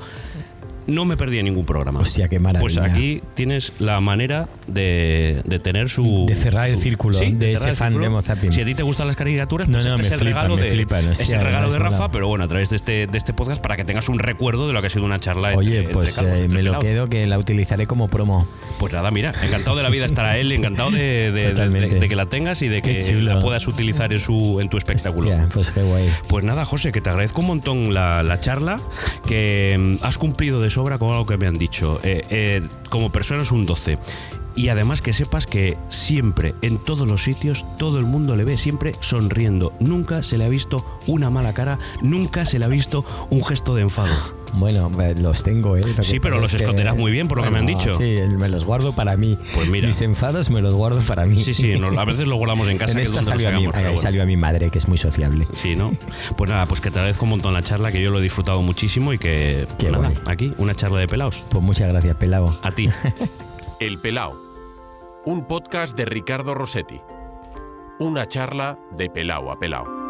no me perdía ningún programa. Hostia, qué maravilla. Pues aquí tienes la manera de, de tener su. De cerrar el su- círculo, de cerrar ese el fan de Homo Zapping. Si a ti te gustan las caricaturas, No, pues no, este me es el flipan, regalo de. flipan, es hostia, el regalo de Rafa, pero bueno, a través de este, de este podcast para que tengas un recuerdo de lo que ha sido una charla Oye, entre pues calvos, eh, entre me lo quedo que la utilizaré como promo. Pues nada, mira, encantado de la vida estará él, encantado de, de- de- de- de que la tengas y de que la puedas utilizar en, su, en tu espectáculo. Hostia, pues qué guay. Pues nada, José, que te agradezco un montón la, la charla, que mm, has cumplido de sobra con algo que me han dicho. Eh, eh, como persona es un 12. Y además que sepas que siempre, en todos los sitios, todo el mundo le ve siempre sonriendo. Nunca se le ha visto una mala cara, nunca se le ha visto un gesto de enfado. Bueno, eh, los tengo, ¿eh? Lo Sí, pero los es que- esconderás muy bien, por lo que me han dicho. Sí, me los guardo para mí. Pues mira. Mis enfados me los guardo para mí. Sí, sí, no, a veces lo guardamos en casa. En que es donde salió a, mi, bueno. salió a mi madre, que es muy sociable. Sí, ¿no? Pues nada, pues que te agradezco un montón la charla, que yo lo he disfrutado muchísimo y que, pues Qué nada, guay. aquí, una charla de pelados. Pues muchas gracias, pelado. A ti. El Pelao. Un podcast de Ricardo Rossetti. Una charla de Pelao a Pelao.